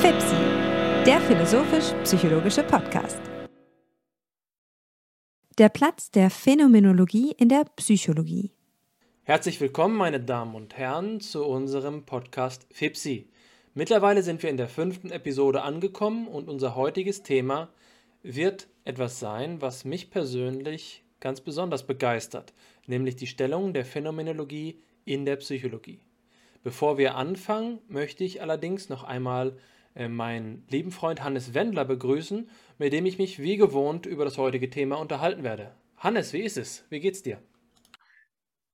FIPSI, der philosophisch-psychologische Podcast. Der Platz der Phänomenologie in der Psychologie. Herzlich willkommen, meine Damen und Herren, zu unserem Podcast FIPSI. Mittlerweile sind wir in der fünften Episode angekommen und unser heutiges Thema wird etwas sein, was mich persönlich ganz besonders begeistert, nämlich die Stellung der Phänomenologie in der Psychologie. Bevor wir anfangen, möchte ich allerdings noch einmal äh, meinen lieben Freund Hannes Wendler begrüßen, mit dem ich mich wie gewohnt über das heutige Thema unterhalten werde. Hannes, wie ist es? Wie geht's dir?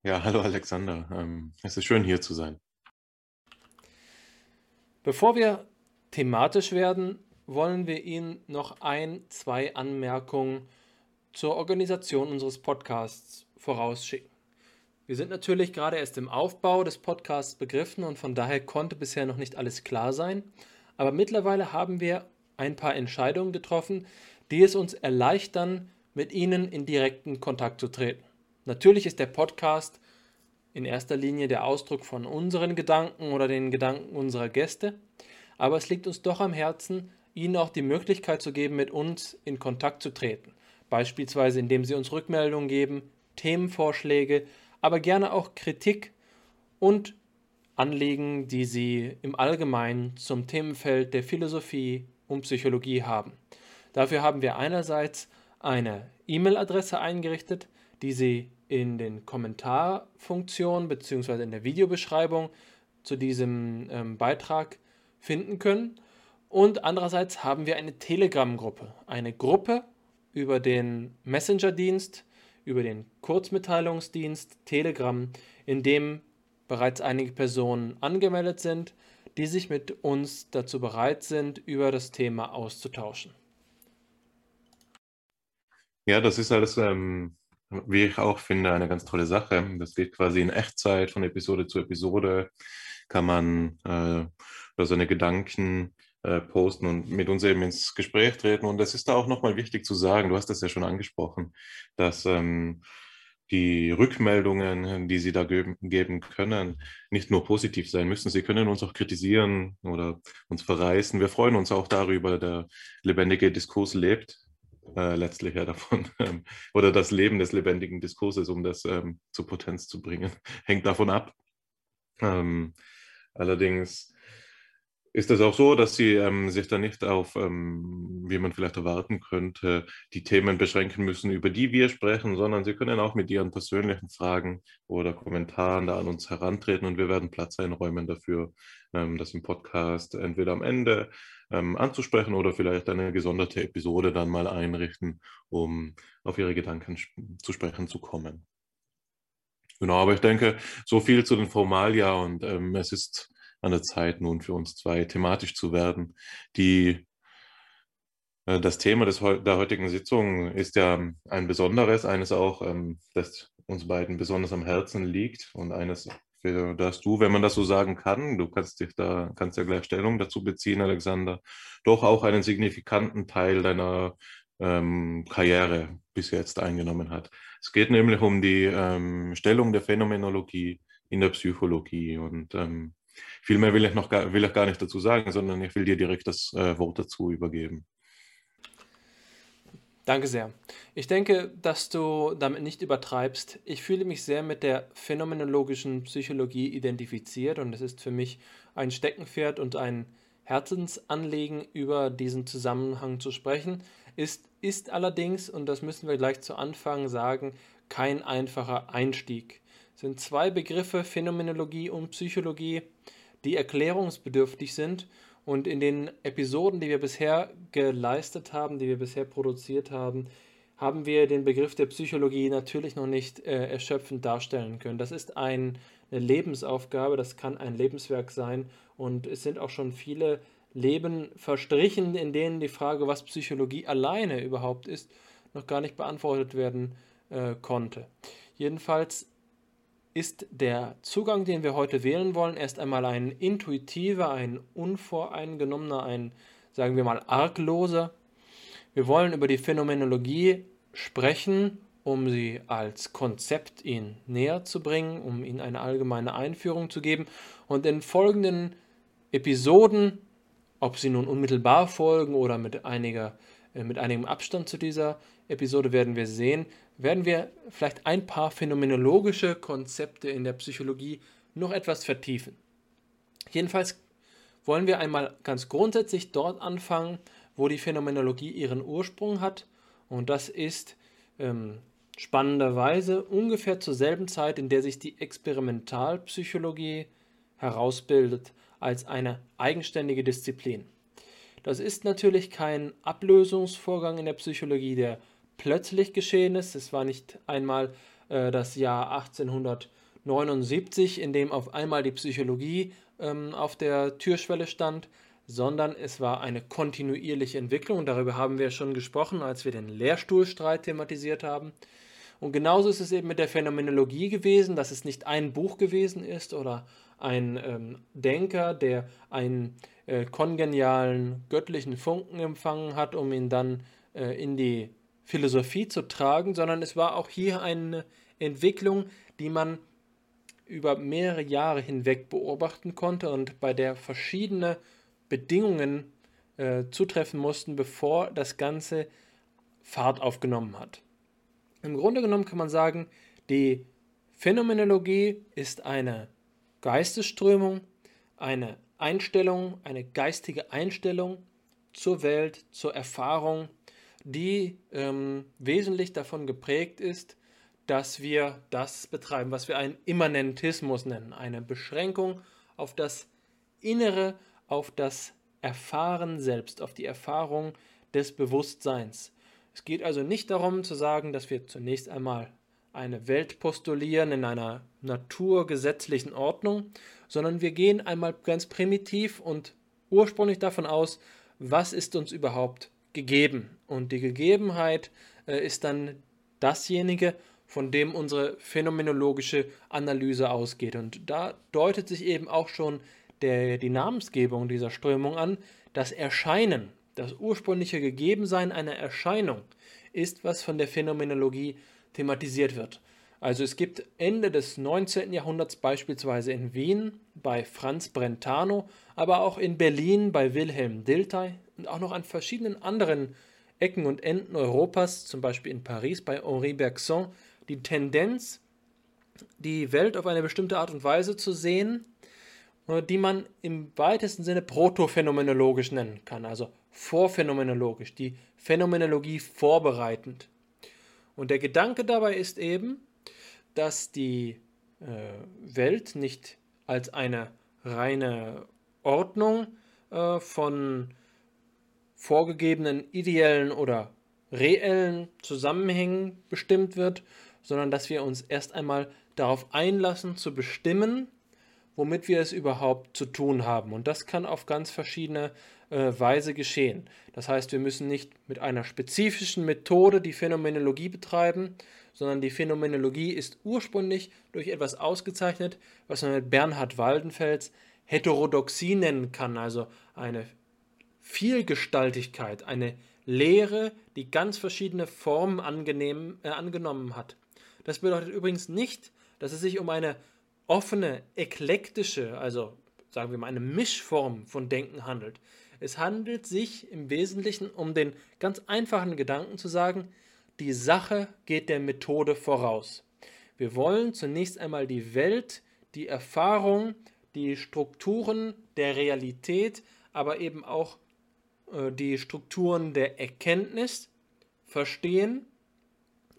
Ja, hallo Alexander. Ähm, es ist schön hier zu sein. Bevor wir thematisch werden, wollen wir Ihnen noch ein, zwei Anmerkungen zur Organisation unseres Podcasts vorausschicken. Wir sind natürlich gerade erst im Aufbau des Podcasts begriffen und von daher konnte bisher noch nicht alles klar sein. Aber mittlerweile haben wir ein paar Entscheidungen getroffen, die es uns erleichtern, mit Ihnen in direkten Kontakt zu treten. Natürlich ist der Podcast in erster Linie der Ausdruck von unseren Gedanken oder den Gedanken unserer Gäste, aber es liegt uns doch am Herzen, Ihnen auch die Möglichkeit zu geben, mit uns in Kontakt zu treten. Beispielsweise indem Sie uns Rückmeldungen geben, Themenvorschläge, aber gerne auch Kritik und Anliegen, die Sie im Allgemeinen zum Themenfeld der Philosophie und Psychologie haben. Dafür haben wir einerseits eine E-Mail-Adresse eingerichtet, die Sie in den Kommentarfunktionen bzw. in der Videobeschreibung zu diesem ähm, Beitrag finden können. Und andererseits haben wir eine Telegram-Gruppe, eine Gruppe über den Messenger-Dienst, über den Kurzmitteilungsdienst Telegram, in dem bereits einige Personen angemeldet sind, die sich mit uns dazu bereit sind, über das Thema auszutauschen. Ja, das ist alles, ähm, wie ich auch finde, eine ganz tolle Sache. Das geht quasi in Echtzeit von Episode zu Episode, kann man äh, seine Gedanken äh, posten und mit uns eben ins Gespräch treten. Und es ist da auch nochmal wichtig zu sagen, du hast das ja schon angesprochen, dass ähm, die Rückmeldungen, die Sie da geben, geben können, nicht nur positiv sein müssen. Sie können uns auch kritisieren oder uns verreißen. Wir freuen uns auch darüber, der lebendige Diskurs lebt äh, letztlich ja davon, ähm, oder das Leben des lebendigen Diskurses, um das ähm, zur Potenz zu bringen, hängt davon ab. Ähm, allerdings ist es auch so, dass Sie ähm, sich da nicht auf, ähm, wie man vielleicht erwarten könnte, die Themen beschränken müssen, über die wir sprechen, sondern Sie können auch mit Ihren persönlichen Fragen oder Kommentaren da an uns herantreten und wir werden Platz einräumen dafür, ähm, das im Podcast entweder am Ende ähm, anzusprechen oder vielleicht eine gesonderte Episode dann mal einrichten, um auf Ihre Gedanken zu sprechen zu kommen. Genau, aber ich denke, so viel zu den Formalia und ähm, es ist an der Zeit nun für uns zwei thematisch zu werden. Die, äh, das Thema des, der heutigen Sitzung ist ja ein besonderes, eines auch, ähm, das uns beiden besonders am Herzen liegt und eines, für das du, wenn man das so sagen kann, du kannst dich da, kannst ja gleich Stellung dazu beziehen, Alexander, doch auch einen signifikanten Teil deiner ähm, Karriere bis jetzt eingenommen hat. Es geht nämlich um die ähm, Stellung der Phänomenologie in der Psychologie und ähm, viel mehr will ich noch gar, will ich gar nicht dazu sagen, sondern ich will dir direkt das äh, Wort dazu übergeben. Danke sehr. Ich denke, dass du damit nicht übertreibst. Ich fühle mich sehr mit der phänomenologischen Psychologie identifiziert und es ist für mich ein Steckenpferd und ein Herzensanliegen, über diesen Zusammenhang zu sprechen. Ist, ist allerdings, und das müssen wir gleich zu Anfang sagen, kein einfacher Einstieg. Sind zwei Begriffe, Phänomenologie und Psychologie, die erklärungsbedürftig sind. Und in den Episoden, die wir bisher geleistet haben, die wir bisher produziert haben, haben wir den Begriff der Psychologie natürlich noch nicht äh, erschöpfend darstellen können. Das ist ein, eine Lebensaufgabe, das kann ein Lebenswerk sein und es sind auch schon viele Leben verstrichen, in denen die Frage, was Psychologie alleine überhaupt ist, noch gar nicht beantwortet werden äh, konnte. Jedenfalls ist der Zugang, den wir heute wählen wollen, erst einmal ein intuitiver, ein unvoreingenommener, ein, sagen wir mal, argloser. Wir wollen über die Phänomenologie sprechen um sie als Konzept Ihnen näher zu bringen, um Ihnen eine allgemeine Einführung zu geben. Und in folgenden Episoden, ob sie nun unmittelbar folgen oder mit, einiger, äh, mit einigem Abstand zu dieser Episode, werden wir sehen, werden wir vielleicht ein paar phänomenologische Konzepte in der Psychologie noch etwas vertiefen. Jedenfalls wollen wir einmal ganz grundsätzlich dort anfangen, wo die Phänomenologie ihren Ursprung hat. Und das ist ähm, spannenderweise ungefähr zur selben Zeit, in der sich die Experimentalpsychologie herausbildet als eine eigenständige Disziplin. Das ist natürlich kein Ablösungsvorgang in der Psychologie, der plötzlich geschehen ist. Es war nicht einmal äh, das Jahr 1879, in dem auf einmal die Psychologie ähm, auf der Türschwelle stand, sondern es war eine kontinuierliche Entwicklung. Darüber haben wir schon gesprochen, als wir den Lehrstuhlstreit thematisiert haben. Und genauso ist es eben mit der Phänomenologie gewesen, dass es nicht ein Buch gewesen ist oder ein ähm, Denker, der einen äh, kongenialen göttlichen Funken empfangen hat, um ihn dann äh, in die Philosophie zu tragen, sondern es war auch hier eine Entwicklung, die man über mehrere Jahre hinweg beobachten konnte und bei der verschiedene Bedingungen äh, zutreffen mussten, bevor das Ganze Fahrt aufgenommen hat. Im Grunde genommen kann man sagen, die Phänomenologie ist eine Geistesströmung, eine Einstellung, eine geistige Einstellung zur Welt, zur Erfahrung, die ähm, wesentlich davon geprägt ist, dass wir das betreiben, was wir einen Immanentismus nennen, eine Beschränkung auf das Innere, auf das Erfahren selbst, auf die Erfahrung des Bewusstseins. Es geht also nicht darum zu sagen, dass wir zunächst einmal eine Welt postulieren in einer naturgesetzlichen Ordnung, sondern wir gehen einmal ganz primitiv und ursprünglich davon aus, was ist uns überhaupt gegeben. Und die Gegebenheit äh, ist dann dasjenige, von dem unsere phänomenologische Analyse ausgeht. Und da deutet sich eben auch schon der, die Namensgebung dieser Strömung an. Das Erscheinen, das ursprüngliche Gegebensein einer Erscheinung ist, was von der Phänomenologie thematisiert wird. Also es gibt Ende des 19. Jahrhunderts beispielsweise in Wien bei Franz Brentano, aber auch in Berlin bei Wilhelm Dilthey und auch noch an verschiedenen anderen Ecken und Enden Europas, zum Beispiel in Paris bei Henri Bergson, die Tendenz, die Welt auf eine bestimmte Art und Weise zu sehen, äh, die man im weitesten Sinne protophänomenologisch nennen kann, also vorphänomenologisch, die Phänomenologie vorbereitend. Und der Gedanke dabei ist eben, dass die äh, Welt nicht als eine reine Ordnung äh, von vorgegebenen ideellen oder reellen Zusammenhängen bestimmt wird, sondern dass wir uns erst einmal darauf einlassen zu bestimmen, womit wir es überhaupt zu tun haben. Und das kann auf ganz verschiedene äh, Weise geschehen. Das heißt, wir müssen nicht mit einer spezifischen Methode die Phänomenologie betreiben, sondern die Phänomenologie ist ursprünglich durch etwas ausgezeichnet, was man mit Bernhard Waldenfels Heterodoxie nennen kann, also eine Vielgestaltigkeit, eine Lehre, die ganz verschiedene Formen angenehm, äh, angenommen hat. Das bedeutet übrigens nicht, dass es sich um eine offene, eklektische, also sagen wir mal eine Mischform von Denken handelt. Es handelt sich im Wesentlichen um den ganz einfachen Gedanken zu sagen, die Sache geht der Methode voraus. Wir wollen zunächst einmal die Welt, die Erfahrung, die Strukturen der Realität, aber eben auch äh, die Strukturen der Erkenntnis verstehen,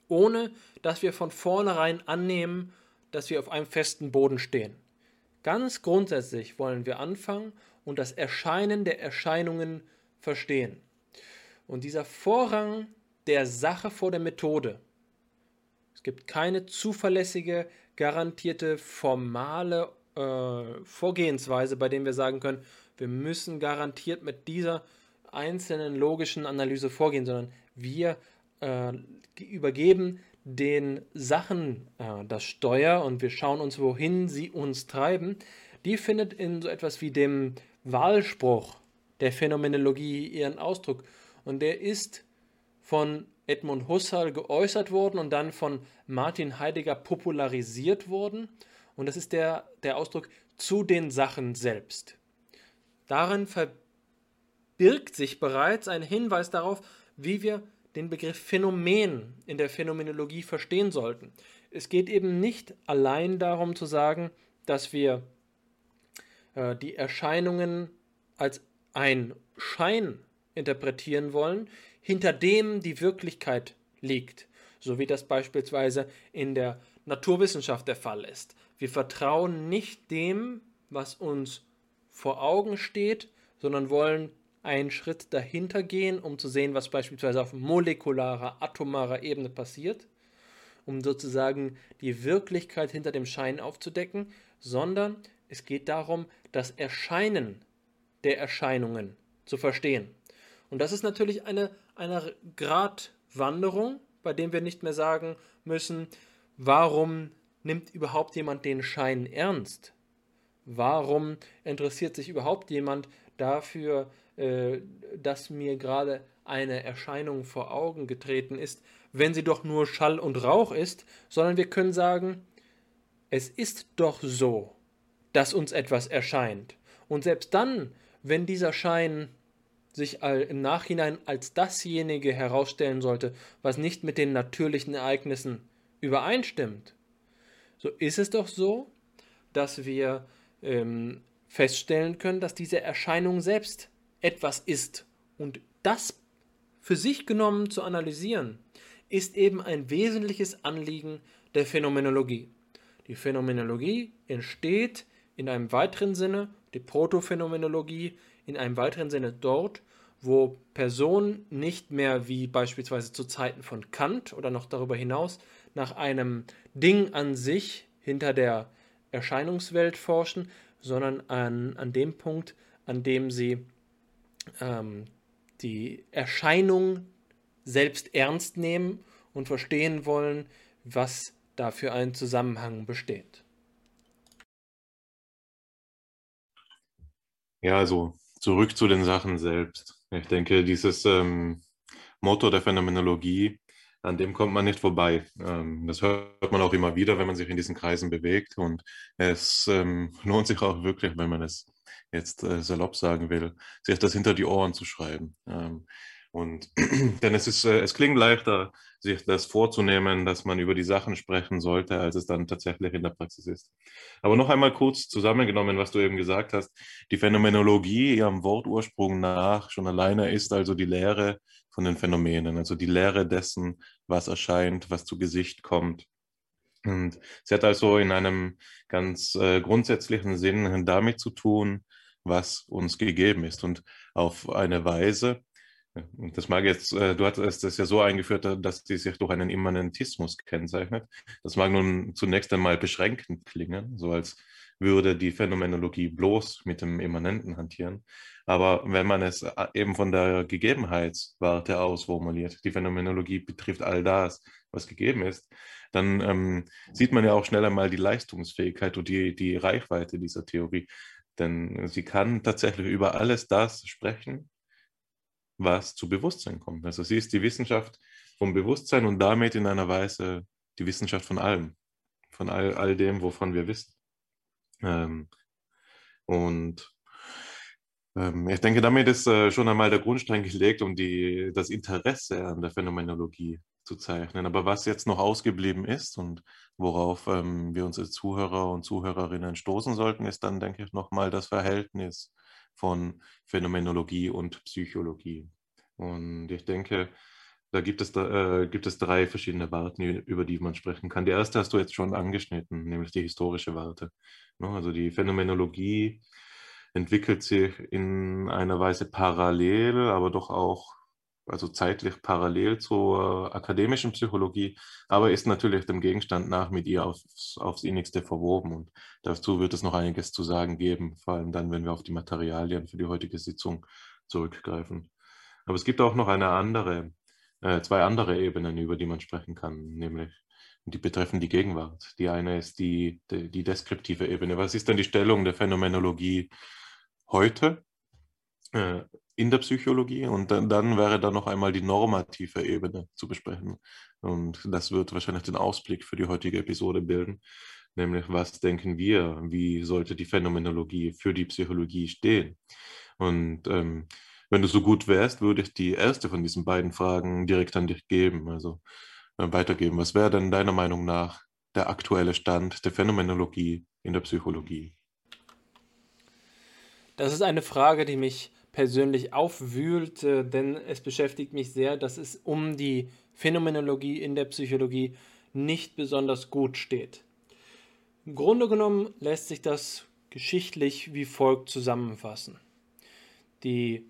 ohne dass wir von vornherein annehmen, dass wir auf einem festen Boden stehen. Ganz grundsätzlich wollen wir anfangen und das Erscheinen der Erscheinungen verstehen. Und dieser Vorrang der Sache vor der Methode. Es gibt keine zuverlässige, garantierte, formale äh, Vorgehensweise, bei dem wir sagen können, wir müssen garantiert mit dieser einzelnen logischen Analyse vorgehen, sondern wir äh, übergeben den Sachen äh, das Steuer und wir schauen uns, wohin sie uns treiben, die findet in so etwas wie dem Wahlspruch der Phänomenologie ihren Ausdruck. Und der ist von Edmund Husserl geäußert worden und dann von Martin Heidegger popularisiert worden. Und das ist der, der Ausdruck zu den Sachen selbst. Darin verbirgt sich bereits ein Hinweis darauf, wie wir den Begriff Phänomen in der Phänomenologie verstehen sollten. Es geht eben nicht allein darum zu sagen, dass wir äh, die Erscheinungen als ein Schein interpretieren wollen, hinter dem die Wirklichkeit liegt, so wie das beispielsweise in der Naturwissenschaft der Fall ist. Wir vertrauen nicht dem, was uns vor Augen steht, sondern wollen einen Schritt dahinter gehen, um zu sehen, was beispielsweise auf molekularer, atomarer Ebene passiert, um sozusagen die Wirklichkeit hinter dem Schein aufzudecken, sondern es geht darum, das Erscheinen der Erscheinungen zu verstehen. Und das ist natürlich eine, eine Gratwanderung, bei dem wir nicht mehr sagen müssen, warum nimmt überhaupt jemand den Schein ernst? Warum interessiert sich überhaupt jemand dafür, äh, dass mir gerade eine Erscheinung vor Augen getreten ist, wenn sie doch nur Schall und Rauch ist, sondern wir können sagen, es ist doch so, dass uns etwas erscheint. Und selbst dann, wenn dieser Schein sich im Nachhinein als dasjenige herausstellen sollte, was nicht mit den natürlichen Ereignissen übereinstimmt, so ist es doch so, dass wir ähm, feststellen können, dass diese Erscheinung selbst etwas ist. Und das für sich genommen zu analysieren, ist eben ein wesentliches Anliegen der Phänomenologie. Die Phänomenologie entsteht in einem weiteren Sinne, die Protophänomenologie in einem weiteren Sinne dort, wo Personen nicht mehr wie beispielsweise zu Zeiten von Kant oder noch darüber hinaus nach einem Ding an sich hinter der Erscheinungswelt forschen, sondern an, an dem Punkt, an dem sie ähm, die Erscheinung selbst ernst nehmen und verstehen wollen, was da für ein Zusammenhang besteht. Ja, also zurück zu den Sachen selbst. Ich denke, dieses ähm, Motto der Phänomenologie, an dem kommt man nicht vorbei. Ähm, das hört man auch immer wieder, wenn man sich in diesen Kreisen bewegt. Und es ähm, lohnt sich auch wirklich, wenn man es jetzt äh, salopp sagen will, sich das hinter die Ohren zu schreiben. Ähm, und denn es ist, äh, es klingt leichter, sich das vorzunehmen, dass man über die Sachen sprechen sollte, als es dann tatsächlich in der Praxis ist. Aber noch einmal kurz zusammengenommen, was du eben gesagt hast. Die Phänomenologie ihrem Wortursprung nach schon alleine ist also die Lehre von den Phänomenen, also die Lehre dessen, was erscheint, was zu Gesicht kommt. Und sie hat also in einem ganz äh, grundsätzlichen Sinn damit zu tun, was uns gegeben ist und auf eine Weise, und das mag jetzt, äh, du hattest das ja so eingeführt, dass die sich durch einen Immanentismus kennzeichnet. Das mag nun zunächst einmal beschränkend klingen, so als würde die Phänomenologie bloß mit dem Immanenten hantieren. Aber wenn man es äh, eben von der Gegebenheitswarte aus formuliert, die Phänomenologie betrifft all das, was gegeben ist, dann ähm, sieht man ja auch schnell einmal die Leistungsfähigkeit und die, die Reichweite dieser Theorie. Denn sie kann tatsächlich über alles das sprechen, was zu Bewusstsein kommt. Also sie ist die Wissenschaft vom Bewusstsein und damit in einer Weise die Wissenschaft von allem, von all, all dem, wovon wir wissen. Ähm, und ähm, ich denke, damit ist äh, schon einmal der Grundstein gelegt, um die, das Interesse an der Phänomenologie zu zeichnen. Aber was jetzt noch ausgeblieben ist und worauf ähm, wir uns als Zuhörer und Zuhörerinnen stoßen sollten, ist dann, denke ich, nochmal das Verhältnis von Phänomenologie und Psychologie. Und ich denke, da gibt es, da, äh, gibt es drei verschiedene Warten, über die man sprechen kann. Die erste hast du jetzt schon angeschnitten, nämlich die historische Warte. Ne? Also die Phänomenologie entwickelt sich in einer Weise parallel, aber doch auch also zeitlich parallel zur akademischen Psychologie, aber ist natürlich dem Gegenstand nach mit ihr aufs, aufs innigste verwoben. Und dazu wird es noch einiges zu sagen geben, vor allem dann, wenn wir auf die Materialien für die heutige Sitzung zurückgreifen. Aber es gibt auch noch eine andere, äh, zwei andere Ebenen, über die man sprechen kann, nämlich die betreffen die Gegenwart. Die eine ist die, die, die deskriptive Ebene. Was ist denn die Stellung der Phänomenologie heute? Äh, in der Psychologie und dann, dann wäre da noch einmal die normative Ebene zu besprechen. Und das wird wahrscheinlich den Ausblick für die heutige Episode bilden, nämlich was denken wir, wie sollte die Phänomenologie für die Psychologie stehen. Und ähm, wenn du so gut wärst, würde ich die erste von diesen beiden Fragen direkt an dich geben, also äh, weitergeben. Was wäre denn deiner Meinung nach der aktuelle Stand der Phänomenologie in der Psychologie? Das ist eine Frage, die mich persönlich aufwühlt, äh, denn es beschäftigt mich sehr, dass es um die Phänomenologie in der Psychologie nicht besonders gut steht. Im Grunde genommen lässt sich das geschichtlich wie folgt zusammenfassen. Die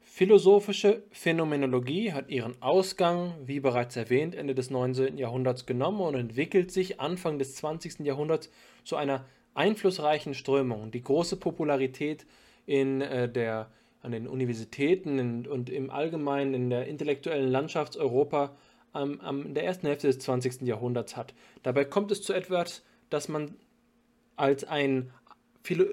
philosophische Phänomenologie hat ihren Ausgang, wie bereits erwähnt, Ende des 19. Jahrhunderts genommen und entwickelt sich Anfang des 20. Jahrhunderts zu einer einflussreichen Strömung. Die große Popularität in äh, der an den Universitäten und im Allgemeinen in der intellektuellen Landschaft Europa ähm, in der ersten Hälfte des 20. Jahrhunderts hat. Dabei kommt es zu etwas, das man als einen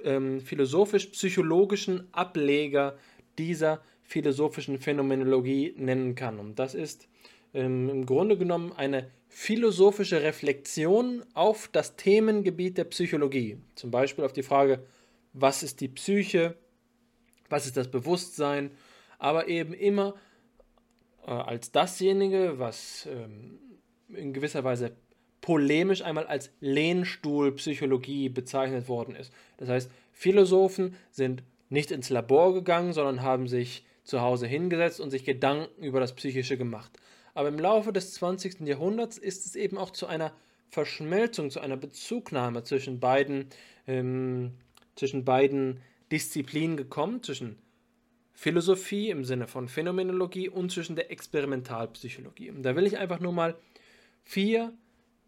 ähm, philosophisch-psychologischen Ableger dieser philosophischen Phänomenologie nennen kann. Und das ist ähm, im Grunde genommen eine philosophische Reflexion auf das Themengebiet der Psychologie. Zum Beispiel auf die Frage, was ist die Psyche, was ist das Bewusstsein, aber eben immer äh, als dasjenige, was ähm, in gewisser Weise polemisch einmal als Lehnstuhlpsychologie bezeichnet worden ist. Das heißt, Philosophen sind nicht ins Labor gegangen, sondern haben sich zu Hause hingesetzt und sich Gedanken über das Psychische gemacht. Aber im Laufe des 20. Jahrhunderts ist es eben auch zu einer Verschmelzung, zu einer Bezugnahme zwischen beiden, ähm, zwischen beiden Disziplinen gekommen, zwischen Philosophie im Sinne von Phänomenologie und zwischen der Experimentalpsychologie. Und da will ich einfach nur mal vier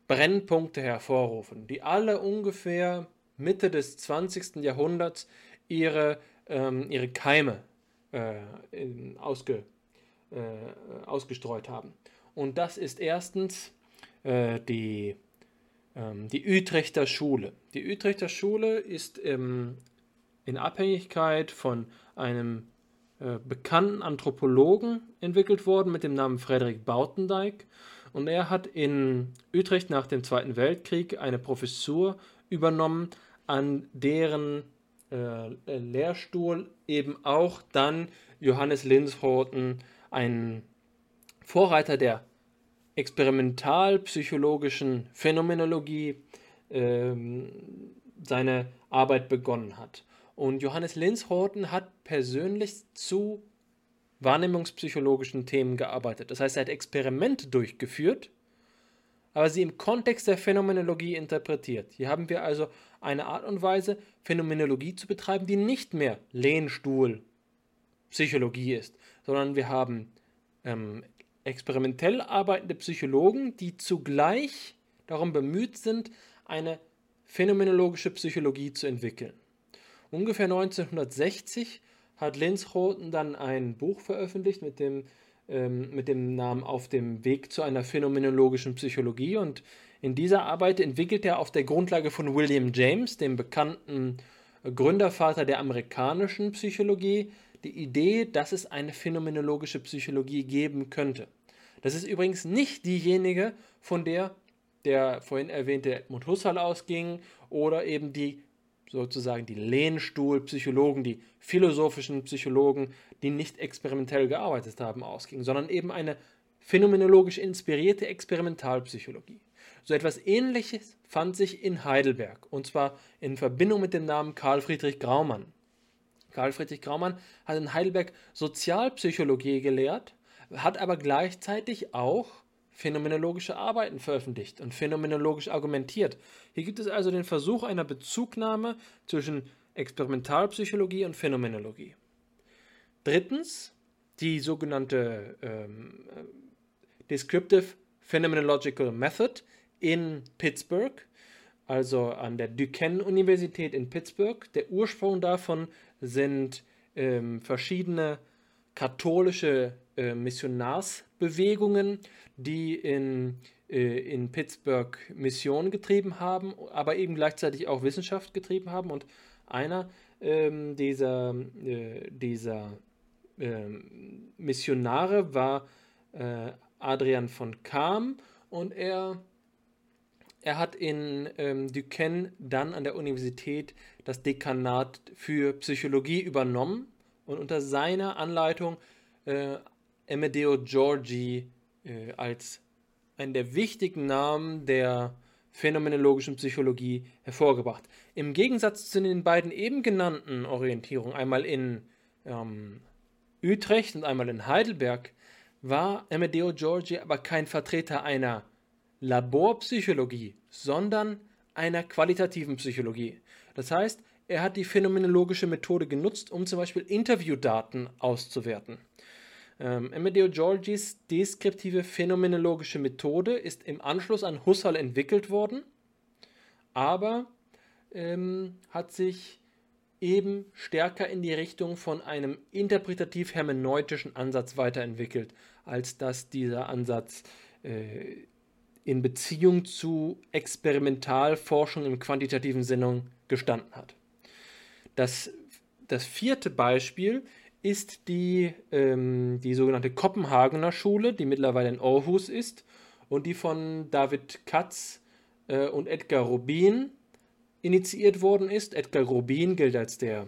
Brennpunkte hervorrufen, die alle ungefähr Mitte des 20. Jahrhunderts ihre, ähm, ihre Keime äh, in, ausge, äh, ausgestreut haben. Und das ist erstens äh, die, ähm, die Utrechter Schule. Die Utrechter Schule ist ähm, in Abhängigkeit von einem äh, bekannten Anthropologen entwickelt worden mit dem Namen Frederik Bautendijk. Und er hat in Utrecht nach dem Zweiten Weltkrieg eine Professur übernommen, an deren äh, Lehrstuhl eben auch dann Johannes Linshoten, ein Vorreiter der experimentalpsychologischen Phänomenologie, ähm, seine Arbeit begonnen hat. Und Johannes Linshorten hat persönlich zu wahrnehmungspsychologischen Themen gearbeitet. Das heißt, er hat Experimente durchgeführt, aber sie im Kontext der Phänomenologie interpretiert. Hier haben wir also eine Art und Weise, Phänomenologie zu betreiben, die nicht mehr Lehnstuhl Psychologie ist, sondern wir haben ähm, experimentell arbeitende Psychologen, die zugleich darum bemüht sind, eine phänomenologische Psychologie zu entwickeln. Ungefähr 1960 hat Linschoten dann ein Buch veröffentlicht mit dem, ähm, mit dem Namen Auf dem Weg zu einer phänomenologischen Psychologie und in dieser Arbeit entwickelt er auf der Grundlage von William James, dem bekannten Gründervater der amerikanischen Psychologie, die Idee, dass es eine phänomenologische Psychologie geben könnte. Das ist übrigens nicht diejenige, von der der vorhin erwähnte Edmund Husserl ausging oder eben die sozusagen die Lehnstuhlpsychologen, die philosophischen Psychologen, die nicht experimentell gearbeitet haben, ausgingen, sondern eben eine phänomenologisch inspirierte Experimentalpsychologie. So etwas Ähnliches fand sich in Heidelberg, und zwar in Verbindung mit dem Namen Karl Friedrich Graumann. Karl Friedrich Graumann hat in Heidelberg Sozialpsychologie gelehrt, hat aber gleichzeitig auch phänomenologische Arbeiten veröffentlicht und phänomenologisch argumentiert. Hier gibt es also den Versuch einer Bezugnahme zwischen Experimentalpsychologie und Phänomenologie. Drittens die sogenannte ähm, Descriptive Phenomenological Method in Pittsburgh, also an der Duquesne-Universität in Pittsburgh. Der Ursprung davon sind ähm, verschiedene katholische äh, Missionarsbewegungen, die in, äh, in Pittsburgh Mission getrieben haben, aber eben gleichzeitig auch Wissenschaft getrieben haben. Und einer ähm, dieser, äh, dieser ähm, Missionare war äh, Adrian von Kam und er, er hat in ähm, Duquesne dann an der Universität das Dekanat für Psychologie übernommen und unter seiner Anleitung äh, Amedeo Giorgi äh, als einen der wichtigen Namen der phänomenologischen Psychologie hervorgebracht. Im Gegensatz zu den beiden eben genannten Orientierungen, einmal in ähm, Utrecht und einmal in Heidelberg, war Amedeo Giorgi aber kein Vertreter einer Laborpsychologie, sondern einer qualitativen Psychologie. Das heißt, er hat die phänomenologische Methode genutzt, um zum Beispiel Interviewdaten auszuwerten. Ähm, Amedeo Giorgis deskriptive phänomenologische Methode ist im Anschluss an Husserl entwickelt worden, aber ähm, hat sich eben stärker in die Richtung von einem interpretativ-hermeneutischen Ansatz weiterentwickelt, als dass dieser Ansatz äh, in Beziehung zu Experimentalforschung im quantitativen Sinne gestanden hat. Das, das vierte Beispiel ist die, ähm, die sogenannte Kopenhagener Schule, die mittlerweile in Aarhus ist und die von David Katz äh, und Edgar Rubin initiiert worden ist. Edgar Rubin gilt als der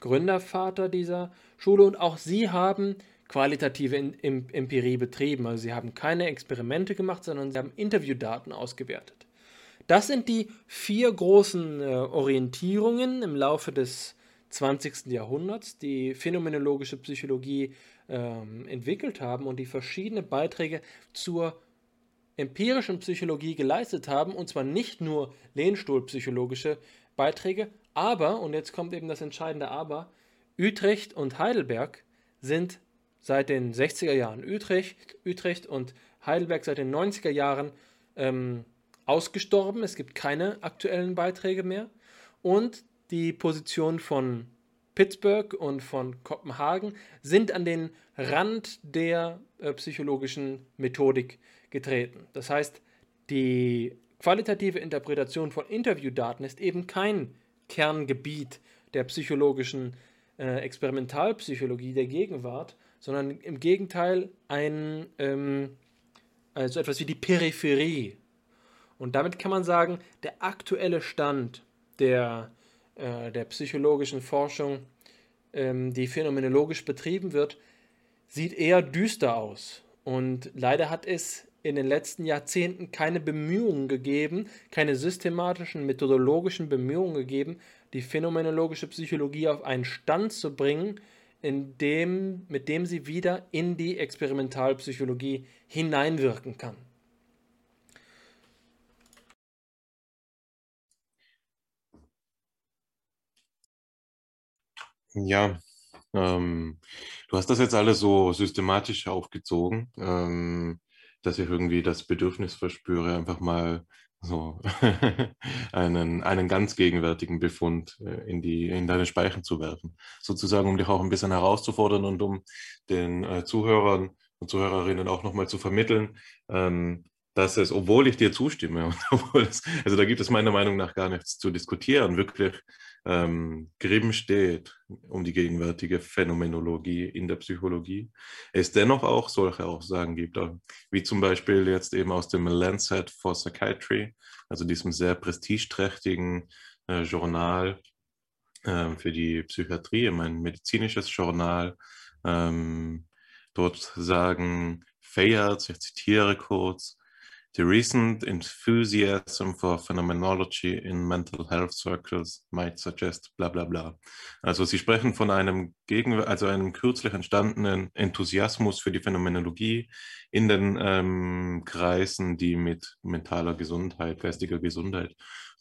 Gründervater dieser Schule und auch sie haben qualitative Empirie betrieben. Also sie haben keine Experimente gemacht, sondern sie haben Interviewdaten ausgewertet. Das sind die vier großen äh, Orientierungen im Laufe des 20. Jahrhunderts, die phänomenologische Psychologie ähm, entwickelt haben und die verschiedene Beiträge zur empirischen Psychologie geleistet haben, und zwar nicht nur lehnstuhlpsychologische Beiträge, aber, und jetzt kommt eben das entscheidende Aber, Utrecht und Heidelberg sind seit den 60er Jahren Utrecht, Utrecht und Heidelberg seit den 90er Jahren ähm, ausgestorben. Es gibt keine aktuellen Beiträge mehr. Und die Position von Pittsburgh und von Kopenhagen sind an den Rand der äh, psychologischen Methodik getreten. Das heißt, die qualitative Interpretation von Interviewdaten ist eben kein Kerngebiet der psychologischen äh, Experimentalpsychologie der Gegenwart, sondern im Gegenteil ein, ähm, also etwas wie die Peripherie. Und damit kann man sagen, der aktuelle Stand der, äh, der psychologischen Forschung, ähm, die phänomenologisch betrieben wird, sieht eher düster aus. Und leider hat es in den letzten Jahrzehnten keine Bemühungen gegeben, keine systematischen, methodologischen Bemühungen gegeben, die phänomenologische Psychologie auf einen Stand zu bringen, in dem, mit dem sie wieder in die Experimentalpsychologie hineinwirken kann. Ja, ähm, du hast das jetzt alles so systematisch aufgezogen, ähm, dass ich irgendwie das Bedürfnis verspüre, einfach mal so einen, einen ganz gegenwärtigen Befund äh, in, die, in deine Speichen zu werfen. Sozusagen, um dich auch ein bisschen herauszufordern und um den äh, Zuhörern und Zuhörerinnen auch nochmal zu vermitteln, ähm, dass es, obwohl ich dir zustimme, es, also da gibt es meiner Meinung nach gar nichts zu diskutieren, wirklich ähm, Grimm steht um die gegenwärtige Phänomenologie in der Psychologie, es dennoch auch solche Aussagen gibt, wie zum Beispiel jetzt eben aus dem Lancet for Psychiatry, also diesem sehr prestigeträchtigen äh, Journal äh, für die Psychiatrie, ein medizinisches Journal. Ähm, dort sagen Fayard, ich zitiere kurz, The recent enthusiasm for phenomenology in mental health circles might suggest bla bla bla. Also sie sprechen von einem Gegen also einem kürzlich entstandenen Enthusiasmus für die Phänomenologie in den ähm, Kreisen, die mit mentaler Gesundheit, geistiger Gesundheit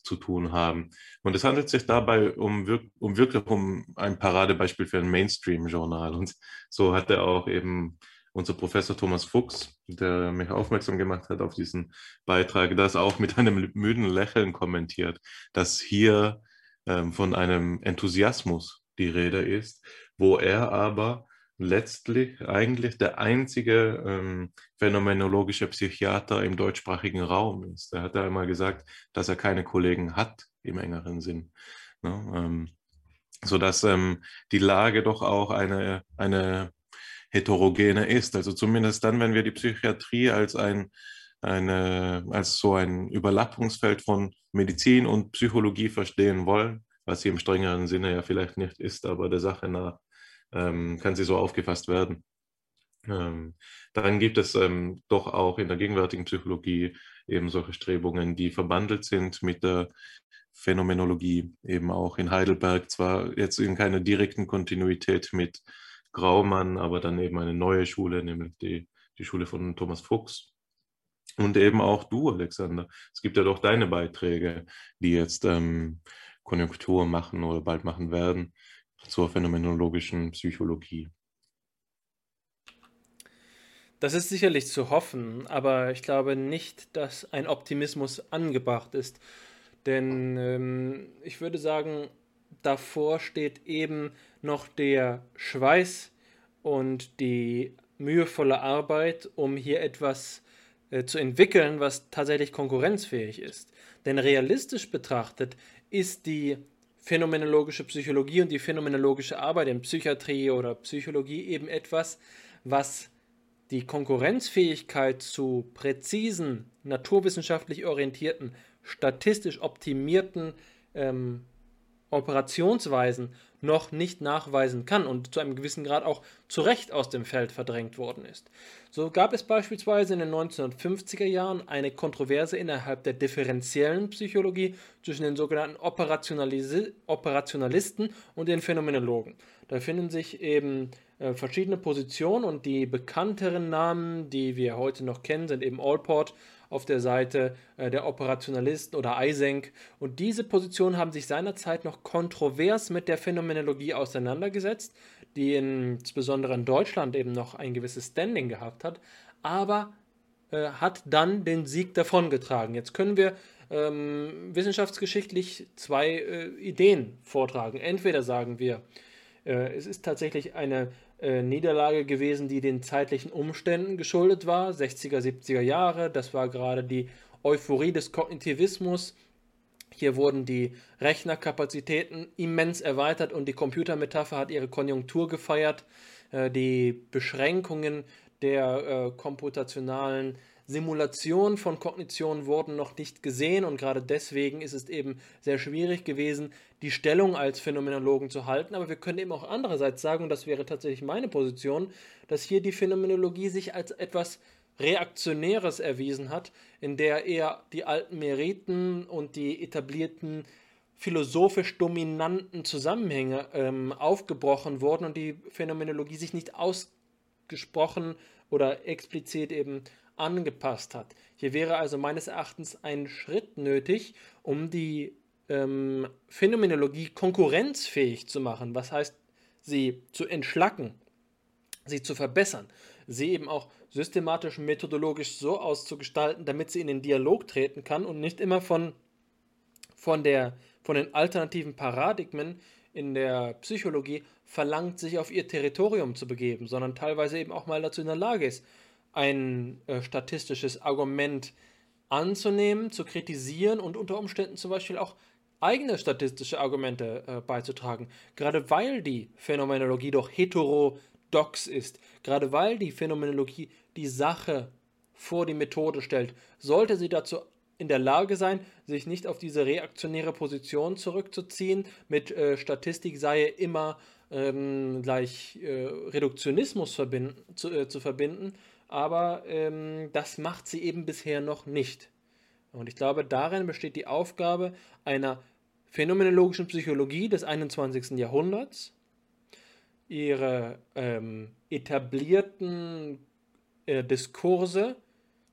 zu tun haben. Und es handelt sich dabei um, um wirklich um ein Paradebeispiel für ein Mainstream-Journal. Und so hat er auch eben unser Professor Thomas Fuchs, der mich aufmerksam gemacht hat auf diesen Beitrag, das auch mit einem müden Lächeln kommentiert, dass hier ähm, von einem Enthusiasmus die Rede ist, wo er aber letztlich eigentlich der einzige ähm, phänomenologische Psychiater im deutschsprachigen Raum ist. Er hat einmal gesagt, dass er keine Kollegen hat im engeren Sinn. Ne? Ähm, sodass ähm, die Lage doch auch eine, eine heterogene ist. Also zumindest dann, wenn wir die Psychiatrie als ein eine, als so ein Überlappungsfeld von Medizin und Psychologie verstehen wollen, was sie im strengeren Sinne ja vielleicht nicht ist, aber der Sache nach ähm, kann sie so aufgefasst werden. Ähm, dann gibt es ähm, doch auch in der gegenwärtigen Psychologie eben solche Strebungen, die verbandelt sind mit der Phänomenologie, eben auch in Heidelberg, zwar jetzt in keiner direkten Kontinuität mit Graumann, aber dann eben eine neue Schule, nämlich die, die Schule von Thomas Fuchs. Und eben auch du, Alexander. Es gibt ja doch deine Beiträge, die jetzt ähm, Konjunktur machen oder bald machen werden zur phänomenologischen Psychologie. Das ist sicherlich zu hoffen, aber ich glaube nicht, dass ein Optimismus angebracht ist. Denn ähm, ich würde sagen, davor steht eben noch der Schweiß und die mühevolle Arbeit, um hier etwas äh, zu entwickeln, was tatsächlich konkurrenzfähig ist. Denn realistisch betrachtet ist die phänomenologische Psychologie und die phänomenologische Arbeit in Psychiatrie oder Psychologie eben etwas, was die Konkurrenzfähigkeit zu präzisen, naturwissenschaftlich orientierten, statistisch optimierten ähm, Operationsweisen noch nicht nachweisen kann und zu einem gewissen Grad auch zu Recht aus dem Feld verdrängt worden ist. So gab es beispielsweise in den 1950er Jahren eine Kontroverse innerhalb der differenziellen Psychologie zwischen den sogenannten Operationalis Operationalisten und den Phänomenologen. Da finden sich eben äh, verschiedene Positionen und die bekannteren Namen, die wir heute noch kennen, sind eben Allport auf der Seite äh, der Operationalisten oder Eysenck. Und diese Positionen haben sich seinerzeit noch kontrovers mit der Phänomenologie auseinandergesetzt, die insbesondere in Deutschland eben noch ein gewisses Standing gehabt hat, aber äh, hat dann den Sieg davongetragen. Jetzt können wir ähm, wissenschaftsgeschichtlich zwei äh, Ideen vortragen. Entweder sagen wir, äh, es ist tatsächlich eine äh, Niederlage gewesen, die den zeitlichen Umständen geschuldet war, 60er, 70er Jahre. Das war gerade die Euphorie des Kognitivismus. Hier wurden die Rechnerkapazitäten immens erweitert und die Computermetapher hat ihre Konjunktur gefeiert. Äh, die Beschränkungen der äh, komputationalen Simulationen von Kognition wurden noch nicht gesehen und gerade deswegen ist es eben sehr schwierig gewesen, die Stellung als Phänomenologen zu halten. Aber wir können eben auch andererseits sagen, und das wäre tatsächlich meine Position, dass hier die Phänomenologie sich als etwas Reaktionäres erwiesen hat, in der eher die alten Meriten und die etablierten philosophisch dominanten Zusammenhänge ähm, aufgebrochen wurden und die Phänomenologie sich nicht ausgesprochen oder explizit eben angepasst hat. Hier wäre also meines Erachtens ein Schritt nötig, um die ähm, Phänomenologie konkurrenzfähig zu machen. Was heißt, sie zu entschlacken, sie zu verbessern, sie eben auch systematisch methodologisch so auszugestalten, damit sie in den Dialog treten kann und nicht immer von, von, der, von den alternativen Paradigmen in der Psychologie verlangt, sich auf ihr Territorium zu begeben, sondern teilweise eben auch mal dazu in der Lage ist, ein äh, statistisches Argument anzunehmen, zu kritisieren und unter Umständen zum Beispiel auch eigene statistische Argumente äh, beizutragen. Gerade weil die Phänomenologie doch heterodox ist, gerade weil die Phänomenologie die Sache vor die Methode stellt, sollte sie dazu in der Lage sein, sich nicht auf diese reaktionäre Position zurückzuziehen, mit äh, Statistik sei immer ähm, gleich äh, Reduktionismus verbinden, zu, äh, zu verbinden, aber ähm, das macht sie eben bisher noch nicht. Und ich glaube, darin besteht die Aufgabe einer phänomenologischen Psychologie des 21. Jahrhunderts, ihre ähm, etablierten äh, Diskurse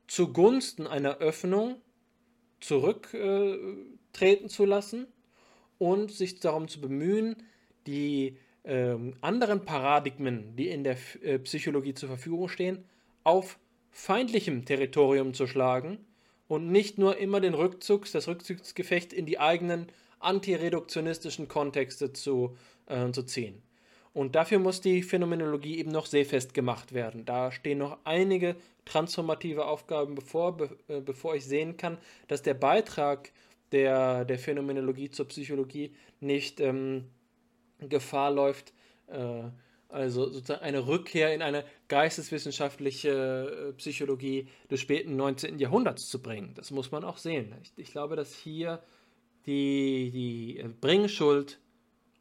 zugunsten einer Öffnung zurücktreten äh, zu lassen und sich darum zu bemühen, die ähm, anderen Paradigmen, die in der äh, Psychologie zur Verfügung stehen, auf feindlichem Territorium zu schlagen und nicht nur immer den Rückzugs, das Rückzugsgefecht in die eigenen antireduktionistischen Kontexte zu, äh, zu ziehen. Und dafür muss die Phänomenologie eben noch seefest gemacht werden. Da stehen noch einige transformative Aufgaben bevor, be, äh, bevor ich sehen kann, dass der Beitrag der, der Phänomenologie zur Psychologie nicht ähm, Gefahr läuft, äh, also sozusagen eine Rückkehr in eine geisteswissenschaftliche äh, Psychologie des späten 19. Jahrhunderts zu bringen. Das muss man auch sehen. Ich, ich glaube, dass hier die, die Bringschuld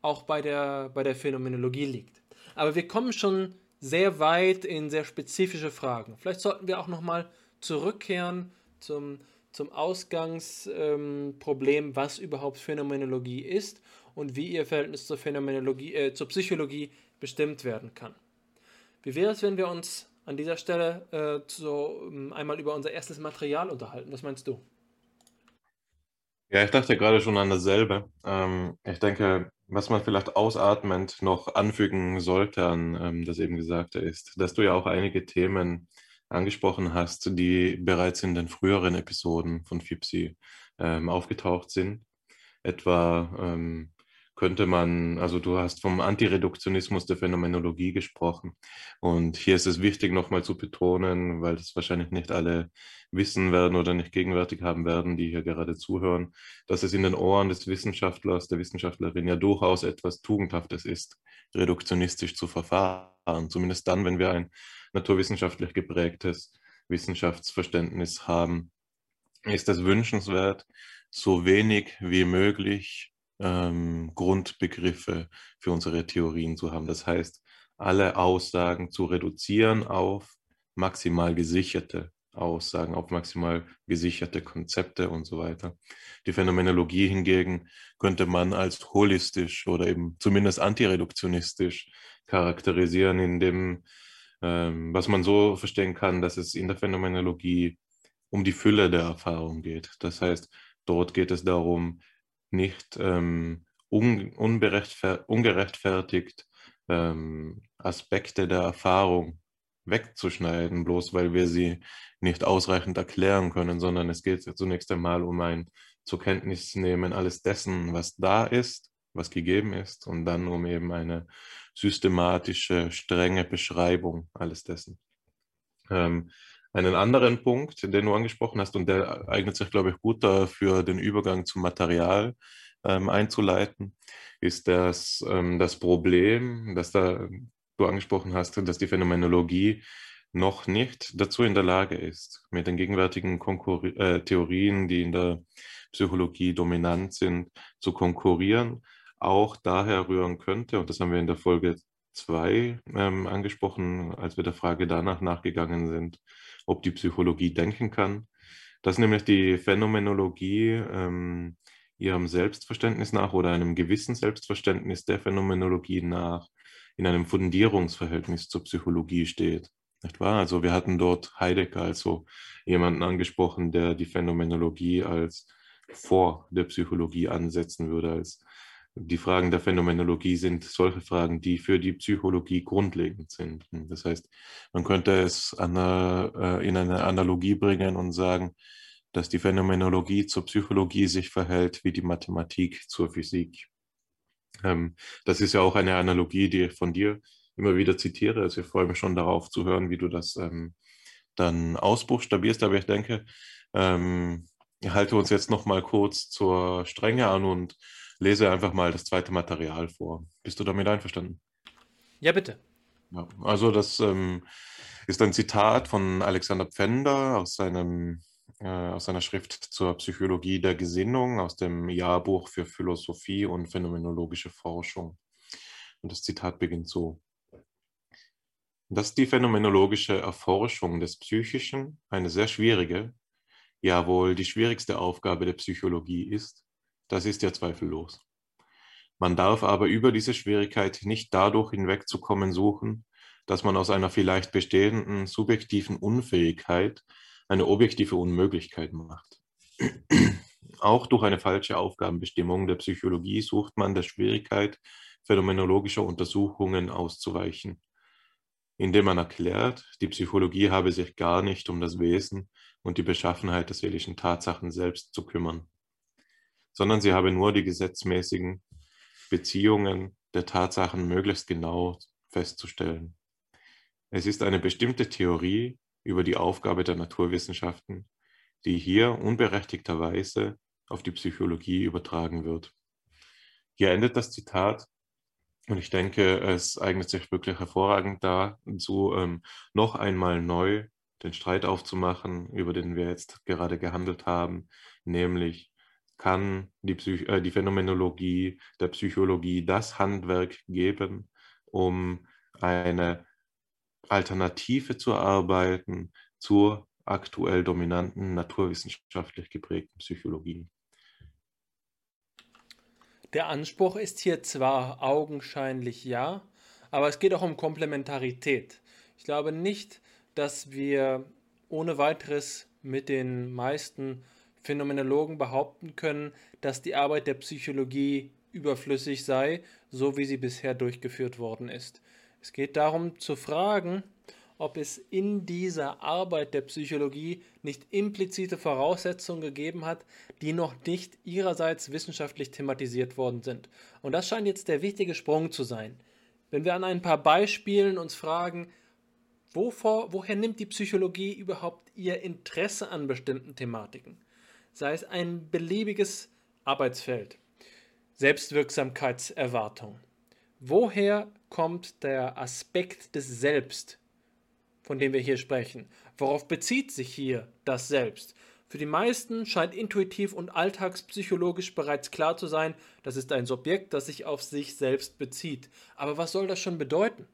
auch bei der, bei der Phänomenologie liegt. Aber wir kommen schon sehr weit in sehr spezifische Fragen. Vielleicht sollten wir auch nochmal zurückkehren zum, zum Ausgangsproblem, ähm, was überhaupt Phänomenologie ist und wie ihr Verhältnis zur Phänomenologie, äh, zur Psychologie bestimmt werden kann. Wie wäre es, wenn wir uns an dieser Stelle äh, so ähm, einmal über unser erstes Material unterhalten? Was meinst du? Ja, ich dachte gerade schon an dasselbe. Ähm, ich denke, was man vielleicht ausatmend noch anfügen sollte an ähm, das eben Gesagte ist, dass du ja auch einige Themen angesprochen hast, die bereits in den früheren Episoden von FIPSI ähm, aufgetaucht sind. Etwa ähm, könnte man, also du hast vom Antireduktionismus der Phänomenologie gesprochen. Und hier ist es wichtig, nochmal zu betonen, weil das wahrscheinlich nicht alle wissen werden oder nicht gegenwärtig haben werden, die hier gerade zuhören, dass es in den Ohren des Wissenschaftlers, der Wissenschaftlerin ja durchaus etwas Tugendhaftes ist, reduktionistisch zu verfahren. Zumindest dann, wenn wir ein naturwissenschaftlich geprägtes Wissenschaftsverständnis haben, ist es wünschenswert, so wenig wie möglich ähm, Grundbegriffe für unsere Theorien zu haben. Das heißt, alle Aussagen zu reduzieren auf maximal gesicherte Aussagen, auf maximal gesicherte Konzepte und so weiter. Die Phänomenologie hingegen könnte man als holistisch oder eben zumindest antireduktionistisch charakterisieren, indem, ähm, was man so verstehen kann, dass es in der Phänomenologie um die Fülle der Erfahrung geht. Das heißt, dort geht es darum, nicht ähm, un ungerechtfertigt ähm, Aspekte der Erfahrung wegzuschneiden, bloß weil wir sie nicht ausreichend erklären können, sondern es geht zunächst einmal um ein zur Kenntnis nehmen alles dessen, was da ist, was gegeben ist, und dann um eben eine systematische, strenge Beschreibung alles dessen. Ähm, einen anderen Punkt, den du angesprochen hast, und der eignet sich, glaube ich, gut dafür, den Übergang zum Material ähm, einzuleiten, ist das, ähm, das Problem, das da du angesprochen hast, dass die Phänomenologie noch nicht dazu in der Lage ist, mit den gegenwärtigen Konkur äh, Theorien, die in der Psychologie dominant sind, zu konkurrieren, auch daher rühren könnte, und das haben wir in der Folge 2 ähm, angesprochen, als wir der Frage danach nachgegangen sind, ob die Psychologie denken kann, dass nämlich die Phänomenologie ähm, ihrem Selbstverständnis nach oder einem gewissen Selbstverständnis der Phänomenologie nach in einem Fundierungsverhältnis zur Psychologie steht. Nicht wahr? Also wir hatten dort Heidegger, also jemanden angesprochen, der die Phänomenologie als vor der Psychologie ansetzen würde, als die Fragen der Phänomenologie sind solche Fragen, die für die Psychologie grundlegend sind. Das heißt, man könnte es eine, äh, in eine Analogie bringen und sagen, dass die Phänomenologie zur Psychologie sich verhält wie die Mathematik zur Physik. Ähm, das ist ja auch eine Analogie, die ich von dir immer wieder zitiere. Also ich freue mich schon darauf zu hören, wie du das ähm, dann ausbuchstabierst. Aber ich denke, ähm, ich halte uns jetzt noch mal kurz zur Strenge an und lese einfach mal das zweite Material vor. Bist du damit einverstanden? Ja, bitte. Ja, also das ähm, ist ein Zitat von Alexander Pfänder aus, seinem, äh, aus seiner Schrift zur Psychologie der Gesinnung aus dem Jahrbuch für Philosophie und phänomenologische Forschung. Und das Zitat beginnt so. Dass die phänomenologische Erforschung des Psychischen eine sehr schwierige, ja wohl die schwierigste Aufgabe der Psychologie ist, das ist ja zweifellos. Man darf aber über diese Schwierigkeit nicht dadurch hinwegzukommen suchen, dass man aus einer vielleicht bestehenden subjektiven Unfähigkeit eine objektive Unmöglichkeit macht. Auch durch eine falsche Aufgabenbestimmung der Psychologie sucht man der Schwierigkeit phänomenologischer Untersuchungen auszuweichen, indem man erklärt, die Psychologie habe sich gar nicht um das Wesen und die Beschaffenheit der seelischen Tatsachen selbst zu kümmern sondern sie habe nur die gesetzmäßigen Beziehungen der Tatsachen möglichst genau festzustellen. Es ist eine bestimmte Theorie über die Aufgabe der Naturwissenschaften, die hier unberechtigterweise auf die Psychologie übertragen wird. Hier endet das Zitat Und ich denke, es eignet sich wirklich hervorragend dazu, ähm, noch einmal neu den Streit aufzumachen, über den wir jetzt gerade gehandelt haben, nämlich kann die, Psych äh, die Phänomenologie der Psychologie das Handwerk geben, um eine Alternative zu erarbeiten zur aktuell dominanten naturwissenschaftlich geprägten Psychologie. Der Anspruch ist hier zwar augenscheinlich ja, aber es geht auch um Komplementarität. Ich glaube nicht, dass wir ohne weiteres mit den meisten Phänomenologen behaupten können, dass die Arbeit der Psychologie überflüssig sei, so wie sie bisher durchgeführt worden ist. Es geht darum zu fragen, ob es in dieser Arbeit der Psychologie nicht implizite Voraussetzungen gegeben hat, die noch nicht ihrerseits wissenschaftlich thematisiert worden sind. Und das scheint jetzt der wichtige Sprung zu sein. Wenn wir an ein paar Beispielen uns fragen, wovor, woher nimmt die Psychologie überhaupt ihr Interesse an bestimmten Thematiken? Sei es ein beliebiges Arbeitsfeld, Selbstwirksamkeitserwartung. Woher kommt der Aspekt des Selbst von dem wir hier sprechen. Worauf bezieht sich hier das Selbst? Für die meisten scheint intuitiv und alltagspsychologisch bereits klar zu sein, das ist ein Subjekt, das sich auf sich selbst bezieht. Aber was soll das schon bedeuten?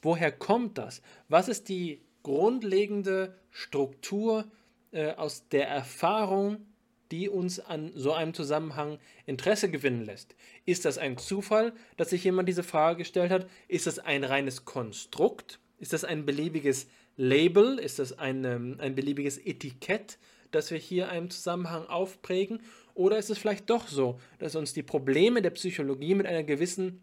Woher kommt das? Was ist die grundlegende Struktur äh, aus der Erfahrung, die uns an so einem Zusammenhang Interesse gewinnen lässt? Ist das ein Zufall, dass sich jemand diese Frage gestellt hat? Ist das ein reines Konstrukt? Ist das ein beliebiges Label? Ist das ein, ähm, ein beliebiges Etikett, das wir hier einem Zusammenhang aufprägen? Oder ist es vielleicht doch so, dass uns die Probleme der Psychologie mit einer gewissen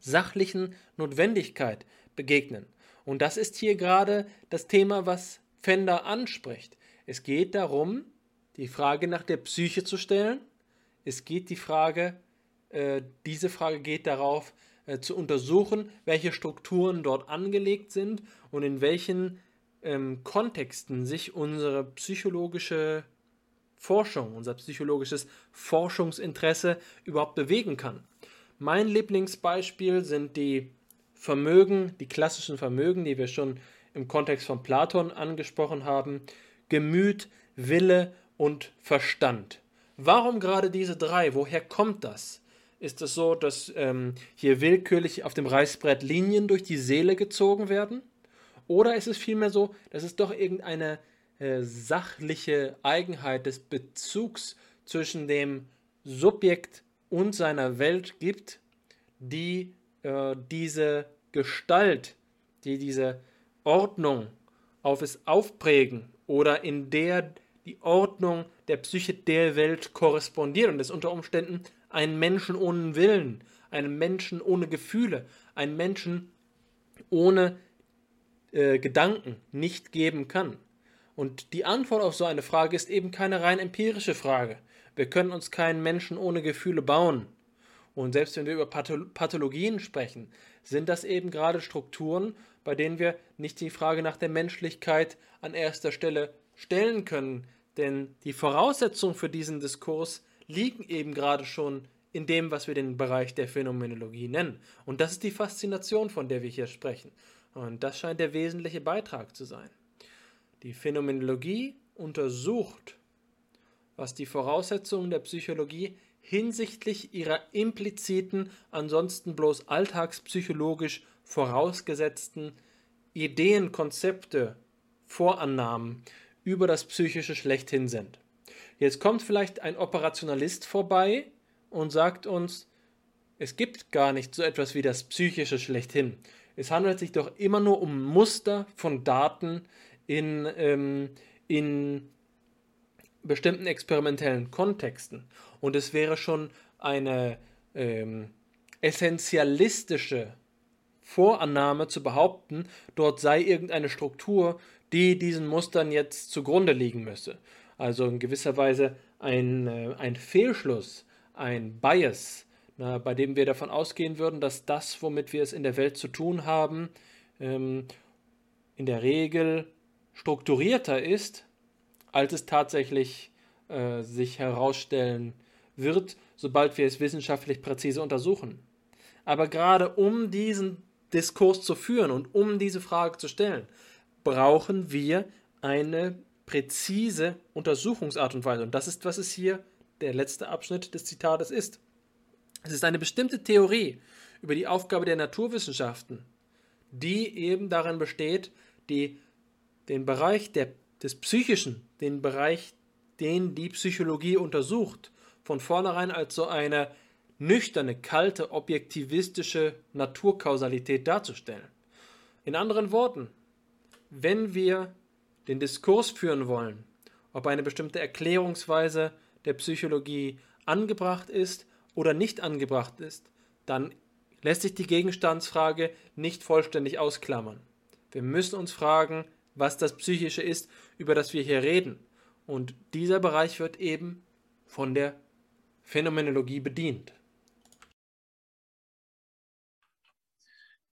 sachlichen Notwendigkeit begegnen? Und das ist hier gerade das Thema, was Fender anspricht. Es geht darum, die Frage nach der Psyche zu stellen. Es geht die Frage, äh, diese Frage geht darauf, äh, zu untersuchen, welche Strukturen dort angelegt sind und in welchen ähm, Kontexten sich unsere psychologische Forschung, unser psychologisches Forschungsinteresse überhaupt bewegen kann. Mein Lieblingsbeispiel sind die Vermögen, die klassischen Vermögen, die wir schon im Kontext von Platon angesprochen haben, Gemüt, Wille und Verstand. Warum gerade diese drei? Woher kommt das? Ist es so, dass ähm, hier willkürlich auf dem Reißbrett Linien durch die Seele gezogen werden? Oder ist es vielmehr so, dass es doch irgendeine äh, sachliche Eigenheit des Bezugs zwischen dem Subjekt und seiner Welt gibt, die äh, diese Gestalt, die diese Ordnung auf es aufprägen oder in der die Ordnung der Psyche der Welt korrespondiert und es unter Umständen einen Menschen ohne Willen, einen Menschen ohne Gefühle, einen Menschen ohne äh, Gedanken nicht geben kann. Und die Antwort auf so eine Frage ist eben keine rein empirische Frage. Wir können uns keinen Menschen ohne Gefühle bauen. Und selbst wenn wir über Pathologien sprechen, sind das eben gerade Strukturen, bei denen wir nicht die Frage nach der Menschlichkeit an erster Stelle stellen können. Denn die Voraussetzungen für diesen Diskurs liegen eben gerade schon in dem, was wir den Bereich der Phänomenologie nennen. Und das ist die Faszination, von der wir hier sprechen. Und das scheint der wesentliche Beitrag zu sein. Die Phänomenologie untersucht, was die Voraussetzungen der Psychologie hinsichtlich ihrer impliziten, ansonsten bloß alltagspsychologisch vorausgesetzten Ideen, Konzepte, Vorannahmen über das Psychische schlechthin sind. Jetzt kommt vielleicht ein Operationalist vorbei und sagt uns, es gibt gar nicht so etwas wie das Psychische schlechthin. Es handelt sich doch immer nur um Muster von Daten in, ähm, in bestimmten experimentellen Kontexten. Und es wäre schon eine ähm, essentialistische Vorannahme zu behaupten, dort sei irgendeine Struktur, die diesen Mustern jetzt zugrunde liegen müsse. Also in gewisser Weise ein, äh, ein Fehlschluss, ein Bias, na, bei dem wir davon ausgehen würden, dass das, womit wir es in der Welt zu tun haben, ähm, in der Regel strukturierter ist, als es tatsächlich äh, sich herausstellen wird, sobald wir es wissenschaftlich präzise untersuchen. Aber gerade um diesen Diskurs zu führen und um diese Frage zu stellen, brauchen wir eine präzise Untersuchungsart und Weise. Und das ist, was es hier der letzte Abschnitt des Zitates ist. Es ist eine bestimmte Theorie über die Aufgabe der Naturwissenschaften, die eben darin besteht, die, den Bereich der, des Psychischen, den Bereich, den die Psychologie untersucht, von vornherein als so eine nüchterne, kalte, objektivistische Naturkausalität darzustellen. In anderen Worten, wenn wir den Diskurs führen wollen, ob eine bestimmte Erklärungsweise der Psychologie angebracht ist oder nicht angebracht ist, dann lässt sich die Gegenstandsfrage nicht vollständig ausklammern. Wir müssen uns fragen, was das Psychische ist, über das wir hier reden. Und dieser Bereich wird eben von der Phänomenologie bedient.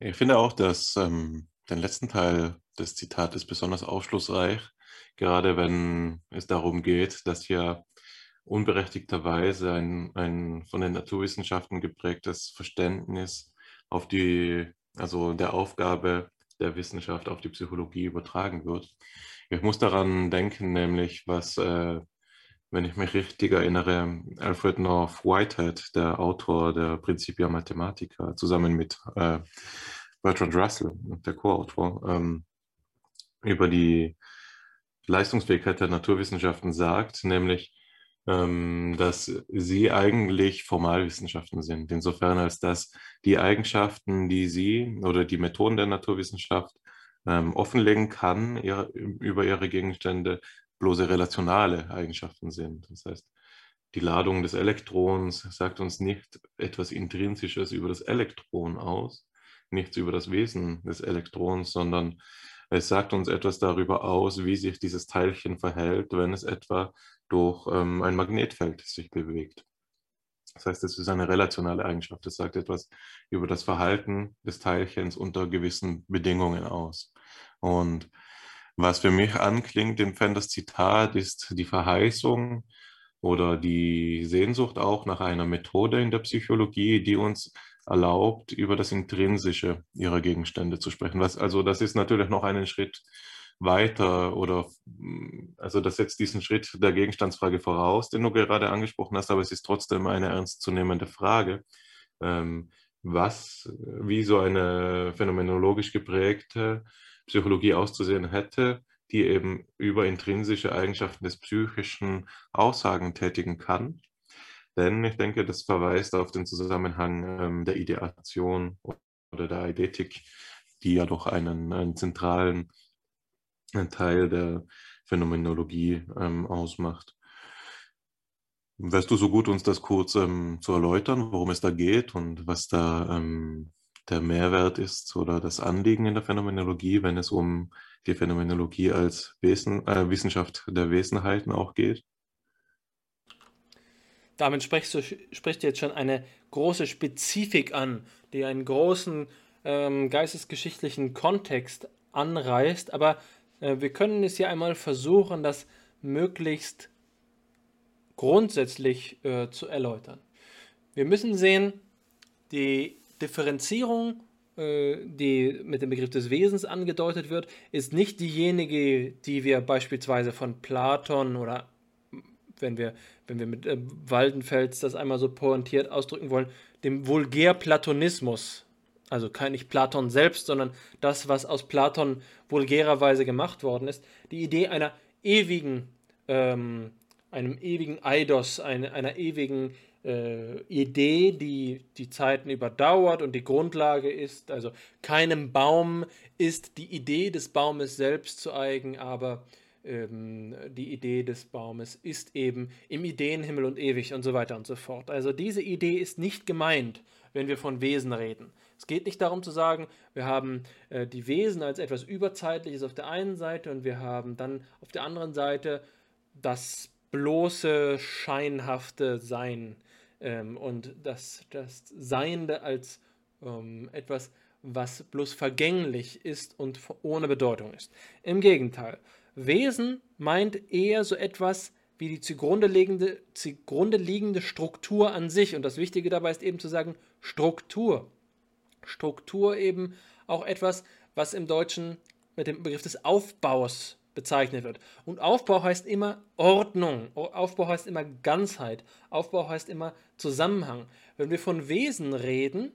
Ich finde auch, dass ähm, den letzten Teil des Zitates besonders aufschlussreich, gerade wenn es darum geht, dass hier unberechtigterweise ein, ein von den Naturwissenschaften geprägtes Verständnis auf die, also der Aufgabe der Wissenschaft auf die Psychologie übertragen wird. Ich muss daran denken, nämlich, was, äh, wenn ich mich richtig erinnere, Alfred North Whitehead, der Autor der Principia Mathematica, zusammen mit äh, Bertrand Russell, der Co-Autor, ähm, über die Leistungsfähigkeit der Naturwissenschaften sagt, nämlich, ähm, dass sie eigentlich Formalwissenschaften sind, insofern als dass die Eigenschaften, die sie oder die Methoden der Naturwissenschaft ähm, offenlegen kann ihre, über ihre Gegenstände, bloße relationale Eigenschaften sind. Das heißt, die Ladung des Elektrons sagt uns nicht etwas Intrinsisches über das Elektron aus, nichts über das Wesen des Elektrons, sondern es sagt uns etwas darüber aus, wie sich dieses Teilchen verhält, wenn es etwa durch ähm, ein Magnetfeld sich bewegt. Das heißt, es ist eine relationale Eigenschaft. Es sagt etwas über das Verhalten des Teilchens unter gewissen Bedingungen aus. Und was für mich anklingt im Fenders Zitat ist die Verheißung oder die Sehnsucht auch nach einer Methode in der Psychologie, die uns erlaubt, über das Intrinsische ihrer Gegenstände zu sprechen. Was, also das ist natürlich noch einen Schritt weiter oder mm, also das setzt diesen Schritt der Gegenstandsfrage voraus, den du gerade angesprochen hast, aber es ist trotzdem eine ernstzunehmende Frage, ähm, was, wie so eine phänomenologisch geprägte Psychologie auszusehen hätte, die eben über intrinsische Eigenschaften des Psychischen Aussagen tätigen kann. Denn ich denke, das verweist auf den Zusammenhang ähm, der Ideation oder der Eidetik, die ja doch einen, einen zentralen ein Teil der Phänomenologie ähm, ausmacht. Wärst du so gut, uns das kurz ähm, zu erläutern, worum es da geht und was da ähm, der Mehrwert ist oder das Anliegen in der Phänomenologie, wenn es um die Phänomenologie als Wesen, äh, Wissenschaft der Wesenheiten auch geht? Damit sprichst du, sprichst jetzt schon eine große Spezifik an, die einen großen ähm, geistesgeschichtlichen Kontext anreißt, aber äh, wir können es hier einmal versuchen, das möglichst grundsätzlich äh, zu erläutern. Wir müssen sehen, die Differenzierung, äh, die mit dem Begriff des Wesens angedeutet wird, ist nicht diejenige, die wir beispielsweise von Platon oder wenn wir, wenn wir mit äh, Waldenfels das einmal so pointiert ausdrücken wollen, dem Vulgärplatonismus. Also kein nicht Platon selbst, sondern das, was aus Platon vulgärerweise gemacht worden ist, die Idee einer ewigen, ähm, einem ewigen Eidos, eine, einer ewigen äh, Idee, die die Zeiten überdauert und die Grundlage ist. Also keinem Baum ist die Idee des Baumes selbst zu eigen, aber ähm, die Idee des Baumes ist eben im Ideenhimmel und ewig und so weiter und so fort. Also diese Idee ist nicht gemeint, wenn wir von Wesen reden. Es geht nicht darum zu sagen, wir haben äh, die Wesen als etwas Überzeitliches auf der einen Seite und wir haben dann auf der anderen Seite das bloße, scheinhafte Sein ähm, und das, das Seiende als ähm, etwas, was bloß vergänglich ist und ohne Bedeutung ist. Im Gegenteil, Wesen meint eher so etwas wie die zugrunde liegende, zugrunde liegende Struktur an sich. Und das Wichtige dabei ist eben zu sagen, Struktur Struktur eben auch etwas, was im Deutschen mit dem Begriff des Aufbaus bezeichnet wird. Und Aufbau heißt immer Ordnung. Aufbau heißt immer Ganzheit. Aufbau heißt immer Zusammenhang. Wenn wir von Wesen reden,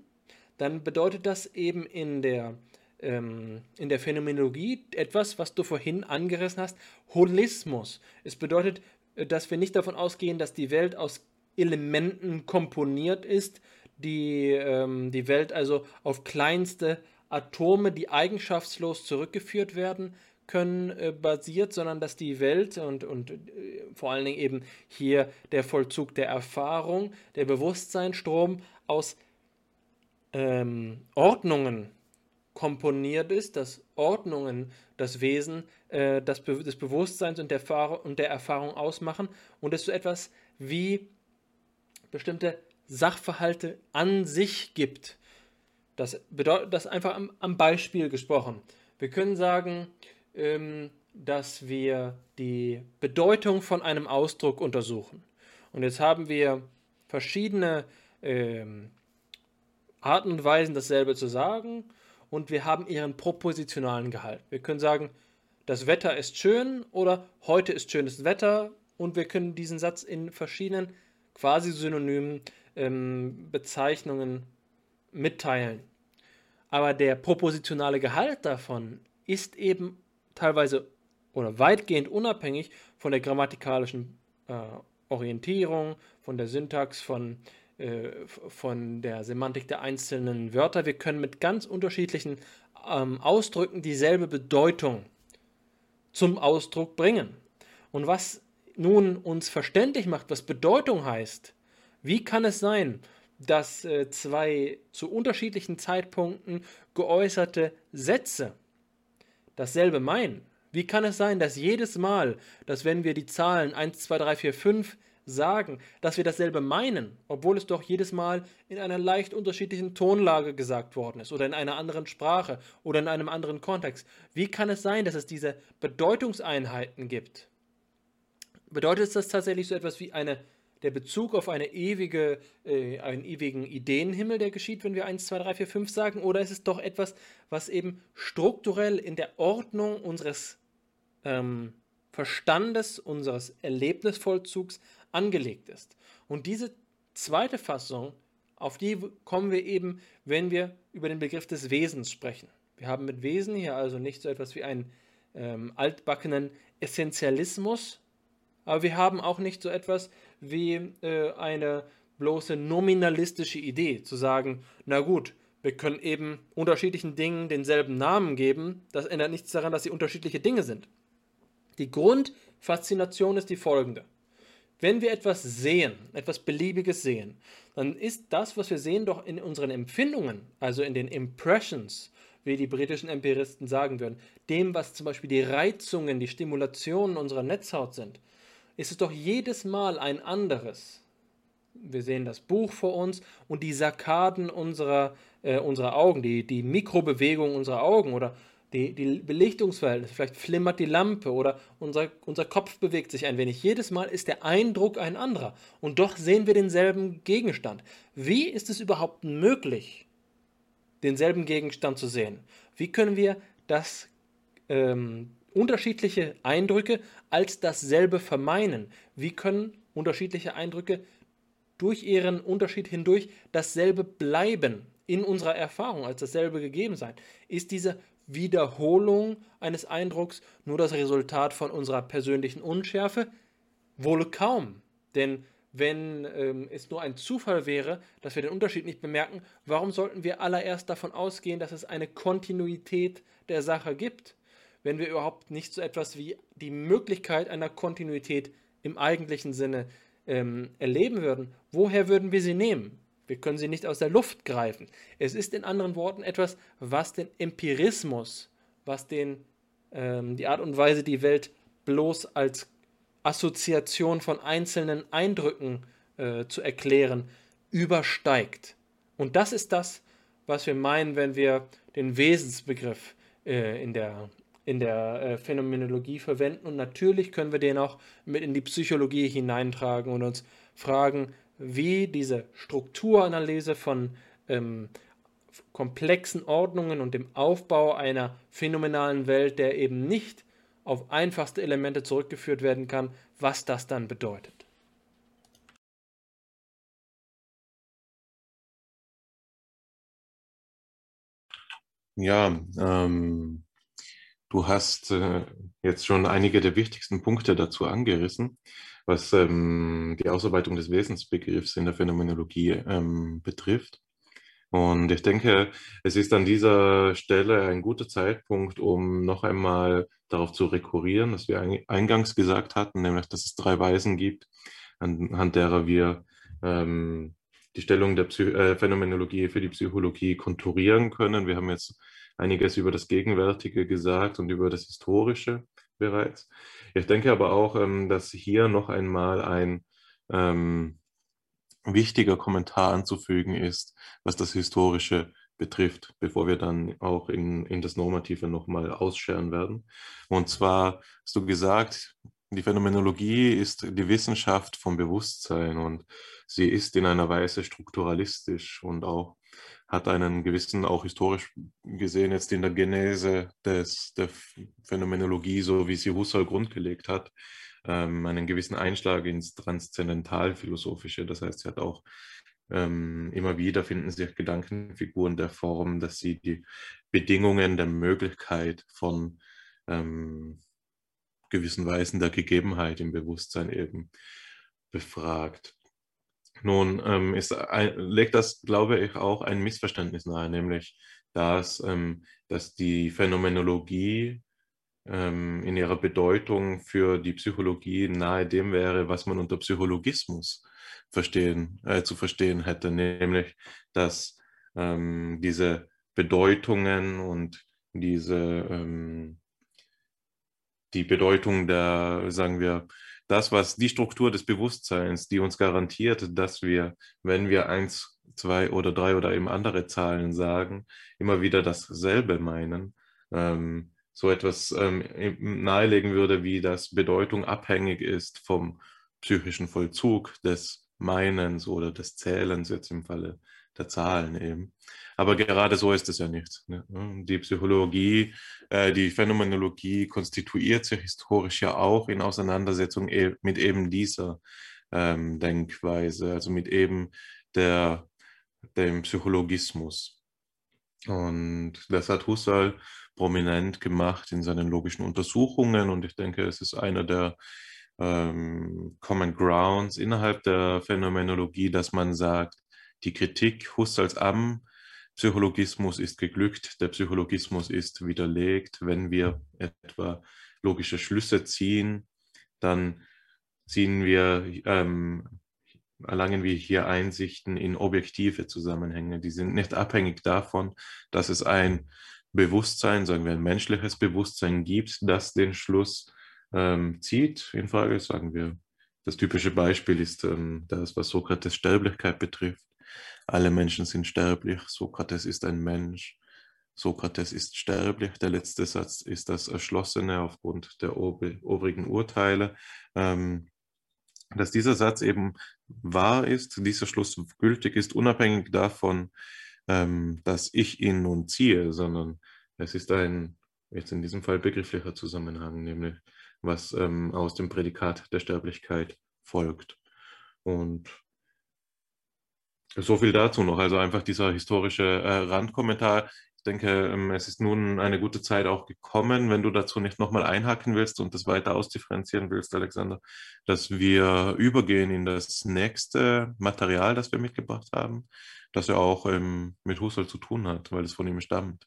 dann bedeutet das eben in der, ähm, in der Phänomenologie etwas, was du vorhin angerissen hast, Holismus. Es bedeutet, äh, dass wir nicht davon ausgehen, dass die Welt aus Elementen komponiert ist, die, ähm, die Welt also auf kleinste Atome, die eigenschaftslos zurückgeführt werden können, äh, basiert, sondern dass die Welt und, und äh, vor allen Dingen eben hier der Vollzug der Erfahrung, der Bewusstseinsstrom aus ähm, Ordnungen komponiert ist, dass Ordnungen das Wesen äh, das Be des Bewusstseins und der, und der Erfahrung ausmachen und es so etwas wie bestimmte Sachverhalte an sich gibt. Das bedeutet das einfach am, am Beispiel gesprochen. Wir können sagen, ähm, dass wir die Bedeutung von einem Ausdruck untersuchen. Und jetzt haben wir verschiedene ähm, Arten und Weisen, dasselbe zu sagen, und wir haben ihren propositionalen Gehalt. Wir können sagen, das Wetter ist schön oder heute ist schönes Wetter, und wir können diesen Satz in verschiedenen quasi synonymen ähm, Bezeichnungen mitteilen. Aber der propositionale Gehalt davon ist eben teilweise oder weitgehend unabhängig von der grammatikalischen äh, Orientierung, von der Syntax, von, äh, von der Semantik der einzelnen Wörter. Wir können mit ganz unterschiedlichen ähm, Ausdrücken dieselbe Bedeutung zum Ausdruck bringen. Und was nun uns verständlich macht, was Bedeutung heißt, wie kann es sein, dass äh, zwei zu unterschiedlichen Zeitpunkten geäußerte Sätze dasselbe meinen? Wie kann es sein, dass jedes Mal, dass wenn wir die Zahlen 1, 2, 3, 4, 5 sagen, dass wir dasselbe meinen, obwohl es doch jedes Mal in einer leicht unterschiedlichen Tonlage gesagt worden ist oder in einer anderen Sprache oder in einem anderen Kontext? Wie kann es sein, dass es diese Bedeutungseinheiten gibt? Bedeutet das tatsächlich so etwas wie eine der Bezug auf eine ewige, äh, einen ewigen Ideenhimmel, der geschieht, wenn wir 1, 2, 3, 4, 5 sagen? Oder ist es doch etwas, was eben strukturell in der Ordnung unseres ähm, Verstandes, unseres Erlebnisvollzugs angelegt ist? Und diese zweite Fassung, auf die kommen wir eben, wenn wir über den Begriff des Wesens sprechen. Wir haben mit Wesen hier also nicht so etwas wie einen ähm, altbackenen Essentialismus, aber wir haben auch nicht so etwas wie äh, eine bloße nominalistische Idee, zu sagen, na gut, wir können eben unterschiedlichen Dingen denselben Namen geben, das ändert nichts daran, dass sie unterschiedliche Dinge sind. Die Grundfaszination ist die folgende. Wenn wir etwas sehen, etwas Beliebiges sehen, dann ist das, was wir sehen, doch in unseren Empfindungen, also in den Impressions, wie die britischen Empiristen sagen würden, dem, was zum Beispiel die Reizungen, die Stimulationen unserer Netzhaut sind, ist es doch jedes Mal ein anderes. Wir sehen das Buch vor uns und die Sarkaden unserer, äh, unserer Augen, die, die Mikrobewegung unserer Augen oder die, die Belichtungsverhältnisse. Vielleicht flimmert die Lampe oder unser, unser Kopf bewegt sich ein wenig. Jedes Mal ist der Eindruck ein anderer und doch sehen wir denselben Gegenstand. Wie ist es überhaupt möglich, denselben Gegenstand zu sehen? Wie können wir das ähm, unterschiedliche Eindrücke als dasselbe vermeinen? Wie können unterschiedliche Eindrücke durch ihren Unterschied hindurch dasselbe bleiben in unserer Erfahrung, als dasselbe gegeben sein? Ist diese Wiederholung eines Eindrucks nur das Resultat von unserer persönlichen Unschärfe? Wohl kaum, denn wenn ähm, es nur ein Zufall wäre, dass wir den Unterschied nicht bemerken, warum sollten wir allererst davon ausgehen, dass es eine Kontinuität der Sache gibt? Wenn wir überhaupt nicht so etwas wie die Möglichkeit einer Kontinuität im eigentlichen Sinne ähm, erleben würden, woher würden wir sie nehmen? Wir können sie nicht aus der Luft greifen. Es ist in anderen Worten etwas, was den Empirismus, was den, ähm, die Art und Weise, die Welt bloß als Assoziation von einzelnen Eindrücken äh, zu erklären, übersteigt. Und das ist das, was wir meinen, wenn wir den Wesensbegriff äh, in der in der äh, Phänomenologie verwenden. Und natürlich können wir den auch mit in die Psychologie hineintragen und uns fragen, wie diese Strukturanalyse von, ähm, komplexen Ordnungen und dem Aufbau einer phänomenalen Welt, der eben nicht auf einfachste Elemente zurückgeführt werden kann, was das dann bedeutet. Ja, ähm, du hast äh, jetzt schon einige der wichtigsten Punkte dazu angerissen, was ähm, die Ausarbeitung des Wesensbegriffs in der Phänomenologie ähm, betrifft. Und ich denke, es ist an dieser Stelle ein guter Zeitpunkt, um noch einmal darauf zu rekurrieren, was wir eingangs gesagt hatten, nämlich, dass es drei Weisen gibt, anhand derer wir ähm, die Stellung der Psy äh, Phänomenologie für die Psychologie konturieren können. Wir haben jetzt einiges über das Gegenwärtige gesagt und über das Historische bereits. Ich denke aber auch, ähm, dass hier noch einmal ein ähm, wichtiger Kommentar anzufügen ist, was das Historische betrifft, bevor wir dann auch in, in das Normative nochmal ausscheren werden. Und zwar hast du gesagt, die Phänomenologie ist die Wissenschaft vom Bewusstsein und sie ist in einer Weise strukturalistisch und auch hat einen gewissen, auch historisch gesehen, jetzt in der Genese des, der Phänomenologie, so wie sie Husserl grundgelegt hat, ähm, einen gewissen Einschlag ins Transzendentalphilosophische. Das heißt, sie hat auch ähm, immer wieder finden sich Gedankenfiguren der Form, dass sie die Bedingungen der Möglichkeit von ähm, gewissen Weisen der Gegebenheit im Bewusstsein eben befragt. Nun ähm, ist, legt das, glaube ich, auch ein Missverständnis nahe, nämlich dass, ähm, dass die Phänomenologie ähm, in ihrer Bedeutung für die Psychologie nahe dem wäre, was man unter Psychologismus verstehen, äh, zu verstehen hätte, nämlich dass ähm, diese Bedeutungen und diese ähm, die Bedeutung der, sagen wir, das, was die Struktur des Bewusstseins, die uns garantiert, dass wir, wenn wir eins, zwei oder drei oder eben andere Zahlen sagen, immer wieder dasselbe meinen, ähm, so etwas ähm, nahelegen würde, wie das Bedeutung abhängig ist vom psychischen Vollzug des Meinens oder des Zählens jetzt im Falle der Zahlen eben. Aber gerade so ist es ja nicht. Ne? Die Psychologie, äh, die Phänomenologie konstituiert sich historisch ja auch in Auseinandersetzung e mit eben dieser ähm, Denkweise, also mit eben der, dem Psychologismus. Und das hat Husserl prominent gemacht in seinen logischen Untersuchungen und ich denke, es ist einer der ähm, Common Grounds innerhalb der Phänomenologie, dass man sagt, die Kritik Husserls am Psychologismus ist geglückt, der Psychologismus ist widerlegt. Wenn wir etwa logische Schlüsse ziehen, dann ziehen wir, ähm, erlangen wir hier Einsichten in objektive Zusammenhänge. Die sind nicht abhängig davon, dass es ein Bewusstsein, sagen wir ein menschliches Bewusstsein gibt, das den Schluss ähm, zieht. In Frage sagen wir, das typische Beispiel ist ähm, das, was Sokrates Sterblichkeit betrifft. Alle Menschen sind sterblich. Sokrates ist ein Mensch. Sokrates ist sterblich. Der letzte Satz ist das Erschlossene aufgrund der obrigen Urteile. Ähm, dass dieser Satz eben wahr ist, dieser Schluss gültig ist, unabhängig davon, ähm, dass ich ihn nun ziehe, sondern es ist ein, jetzt in diesem Fall begrifflicher Zusammenhang, nämlich was ähm, aus dem Prädikat der Sterblichkeit folgt. Und so viel dazu noch. Also einfach dieser historische äh, Randkommentar. Ich denke, ähm, es ist nun eine gute Zeit auch gekommen, wenn du dazu nicht nochmal einhaken willst und das weiter ausdifferenzieren willst, Alexander, dass wir übergehen in das nächste Material, das wir mitgebracht haben, das ja auch ähm, mit Husserl zu tun hat, weil es von ihm stammt.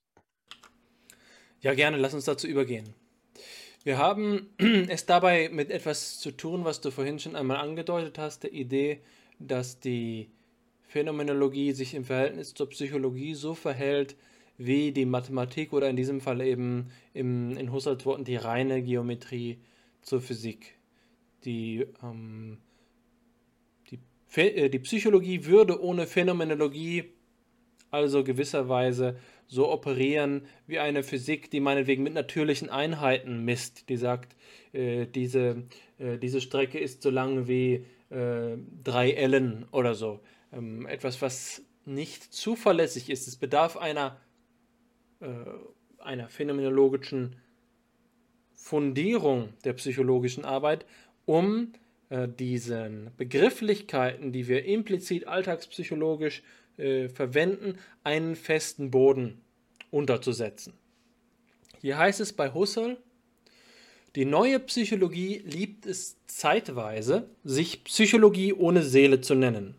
Ja, gerne, lass uns dazu übergehen. Wir haben es dabei mit etwas zu tun, was du vorhin schon einmal angedeutet hast, der Idee, dass die Phänomenologie sich im Verhältnis zur Psychologie so verhält, wie die Mathematik oder in diesem Fall eben im, in Husserls Worten die reine Geometrie zur Physik. Die, ähm, die, äh, die Psychologie würde ohne Phänomenologie also gewisserweise so operieren wie eine Physik, die meinetwegen mit natürlichen Einheiten misst, die sagt, äh, diese, äh, diese Strecke ist so lang wie äh, drei Ellen oder so. Ähm, etwas, was nicht zuverlässig ist. Es bedarf einer, äh, einer phänomenologischen Fundierung der psychologischen Arbeit, um äh, diesen Begrifflichkeiten, die wir implizit alltagspsychologisch äh, verwenden, einen festen Boden unterzusetzen. Hier heißt es bei Husserl, die neue Psychologie liebt es zeitweise, sich Psychologie ohne Seele zu nennen.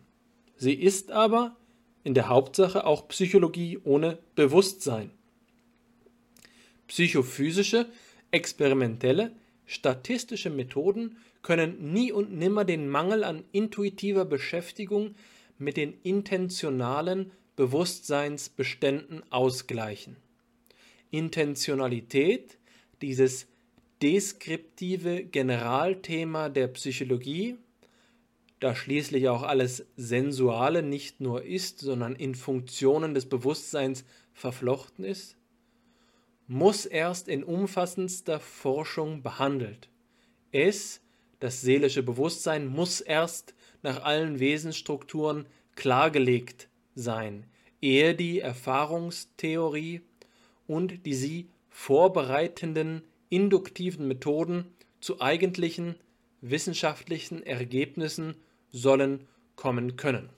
Sie ist aber in der Hauptsache auch Psychologie ohne Bewusstsein. Psychophysische Experimentelle, statistische Methoden können nie und nimmer den Mangel an intuitiver Beschäftigung mit den intentionalen Bewusstseinsbeständen ausgleichen. Intentionalität, dieses deskriptive Generalthema der Psychologie, da schließlich auch alles Sensuale nicht nur ist, sondern in Funktionen des Bewusstseins verflochten ist, muss erst in umfassendster Forschung behandelt. Es, das seelische Bewusstsein, muss erst nach allen Wesensstrukturen klargelegt sein, ehe die Erfahrungstheorie und die sie vorbereitenden induktiven Methoden zu eigentlichen wissenschaftlichen Ergebnissen sollen kommen können.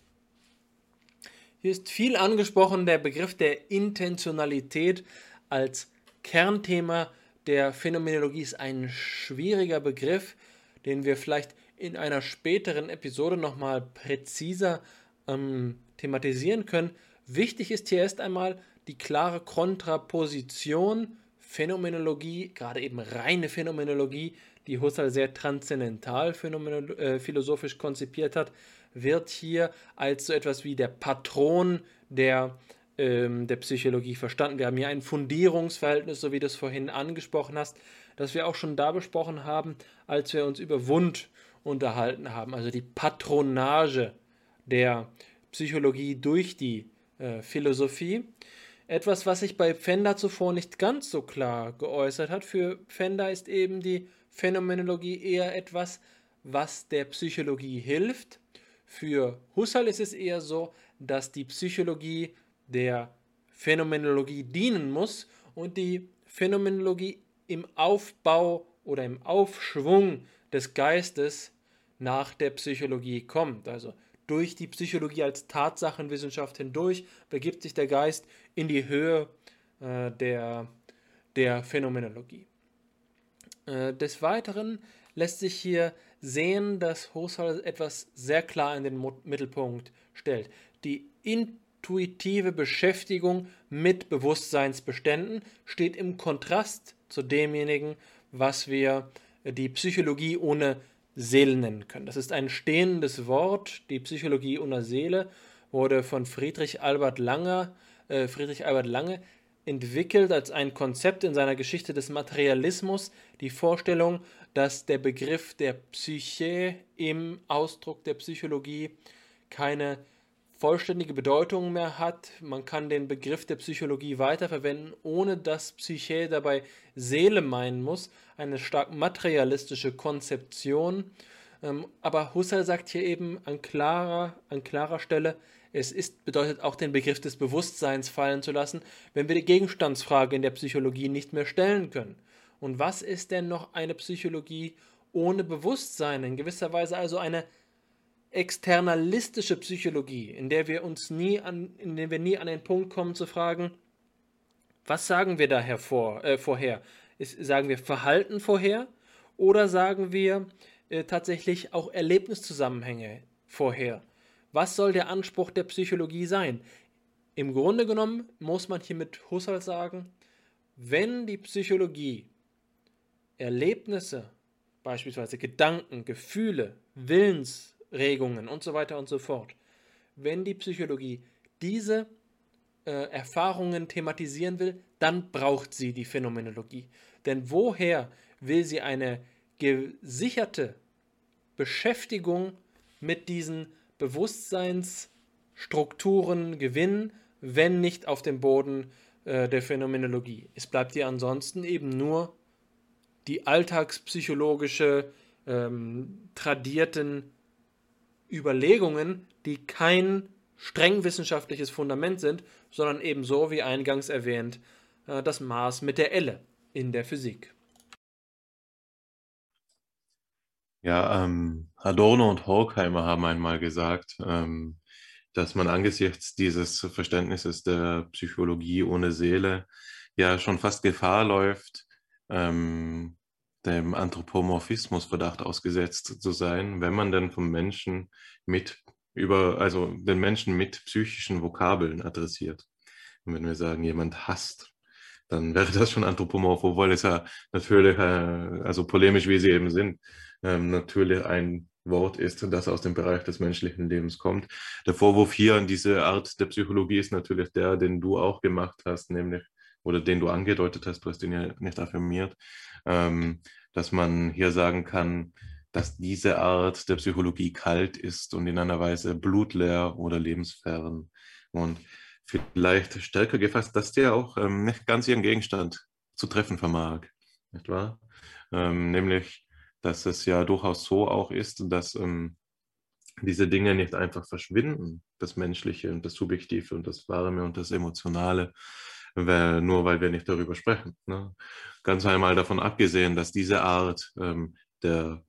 Hier ist viel angesprochen der Begriff der Intentionalität als Kernthema der Phänomenologie ist ein schwieriger Begriff, den wir vielleicht in einer späteren Episode nochmal präziser ähm, thematisieren können. Wichtig ist hier erst einmal die klare Kontraposition Phänomenologie, gerade eben reine Phänomenologie, die Husserl sehr transzendental äh, philosophisch konzipiert hat, wird hier als so etwas wie der Patron der ähm, der Psychologie verstanden. Wir haben hier ein Fundierungsverhältnis, so wie du es vorhin angesprochen hast, das wir auch schon da besprochen haben, als wir uns über Wund unterhalten haben. Also die Patronage der Psychologie durch die äh, Philosophie. Etwas, was sich bei Pfänder zuvor nicht ganz so klar geäußert hat. Für Pfänder ist eben die Phänomenologie eher etwas, was der Psychologie hilft. Für Husserl ist es eher so, dass die Psychologie der Phänomenologie dienen muss und die Phänomenologie im Aufbau oder im Aufschwung des Geistes nach der Psychologie kommt. Also durch die Psychologie als Tatsachenwissenschaft hindurch begibt sich der Geist in die Höhe äh, der, der Phänomenologie. Äh, des Weiteren lässt sich hier sehen, dass Husserl etwas sehr klar in den Mittelpunkt stellt. Die in intuitive Beschäftigung mit Bewusstseinsbeständen steht im Kontrast zu demjenigen, was wir die Psychologie ohne Seele nennen können. Das ist ein stehendes Wort. Die Psychologie ohne Seele wurde von Friedrich Albert Lange, äh, Friedrich Albert Lange entwickelt als ein Konzept in seiner Geschichte des Materialismus, die Vorstellung, dass der Begriff der Psyche im Ausdruck der Psychologie keine vollständige Bedeutung mehr hat. Man kann den Begriff der Psychologie weiterverwenden, ohne dass Psyche dabei Seele meinen muss. Eine stark materialistische Konzeption. Ähm, aber Husserl sagt hier eben an klarer, an klarer Stelle, es ist, bedeutet auch den Begriff des Bewusstseins fallen zu lassen, wenn wir die Gegenstandsfrage in der Psychologie nicht mehr stellen können. Und was ist denn noch eine Psychologie ohne Bewusstsein? In gewisser Weise also eine externalistische Psychologie, in der wir uns nie an, in der wir nie an den Punkt kommen zu fragen, was sagen wir da hervor, äh, vorher? Ist, sagen wir Verhalten vorher oder sagen wir äh, tatsächlich auch Erlebniszusammenhänge vorher? Was soll der Anspruch der Psychologie sein? Im Grunde genommen muss man hier mit Husserl sagen, wenn die Psychologie Erlebnisse, beispielsweise Gedanken, Gefühle, Willens, Regungen und so weiter und so fort. Wenn die Psychologie diese äh, Erfahrungen thematisieren will, dann braucht sie die Phänomenologie. Denn woher will sie eine gesicherte Beschäftigung mit diesen Bewusstseinsstrukturen gewinnen, wenn nicht auf dem Boden äh, der Phänomenologie? Es bleibt ihr ansonsten eben nur die alltagspsychologische, ähm, tradierten Überlegungen, die kein streng wissenschaftliches Fundament sind, sondern ebenso, wie eingangs erwähnt, äh, das Maß mit der Elle in der Physik. Ja, ähm, Adorno und Horkheimer haben einmal gesagt, ähm, dass man angesichts dieses Verständnisses der Psychologie ohne Seele ja schon fast Gefahr läuft, ähm, dem Anthropomorphismusverdacht ausgesetzt zu sein, wenn man denn vom Menschen mit über, also den Menschen mit psychischen Vokabeln adressiert. Und wenn wir sagen, jemand hasst, dann wäre das schon anthropomorph, obwohl es ja natürlich, äh, also polemisch wie sie eben sind, ähm, natürlich ein Wort ist, das aus dem Bereich des menschlichen Lebens kommt. Der Vorwurf hier an diese Art der Psychologie ist natürlich der, den du auch gemacht hast, nämlich, oder den du angedeutet hast, du hast ihn ja nicht affirmiert, ähm, dass man hier sagen kann, dass diese Art der Psychologie kalt ist und in einer Weise blutleer oder lebensfern. Und vielleicht stärker gefasst, dass der auch ähm, nicht ganz ihren Gegenstand zu treffen vermag, nicht wahr? Ähm, nämlich, dass es ja durchaus so auch ist, dass ähm, diese Dinge nicht einfach verschwinden, das Menschliche und das Subjektive und das Warme und das Emotionale, weil, nur weil wir nicht darüber sprechen. Ne? Ganz einmal davon abgesehen, dass diese Art ähm, der,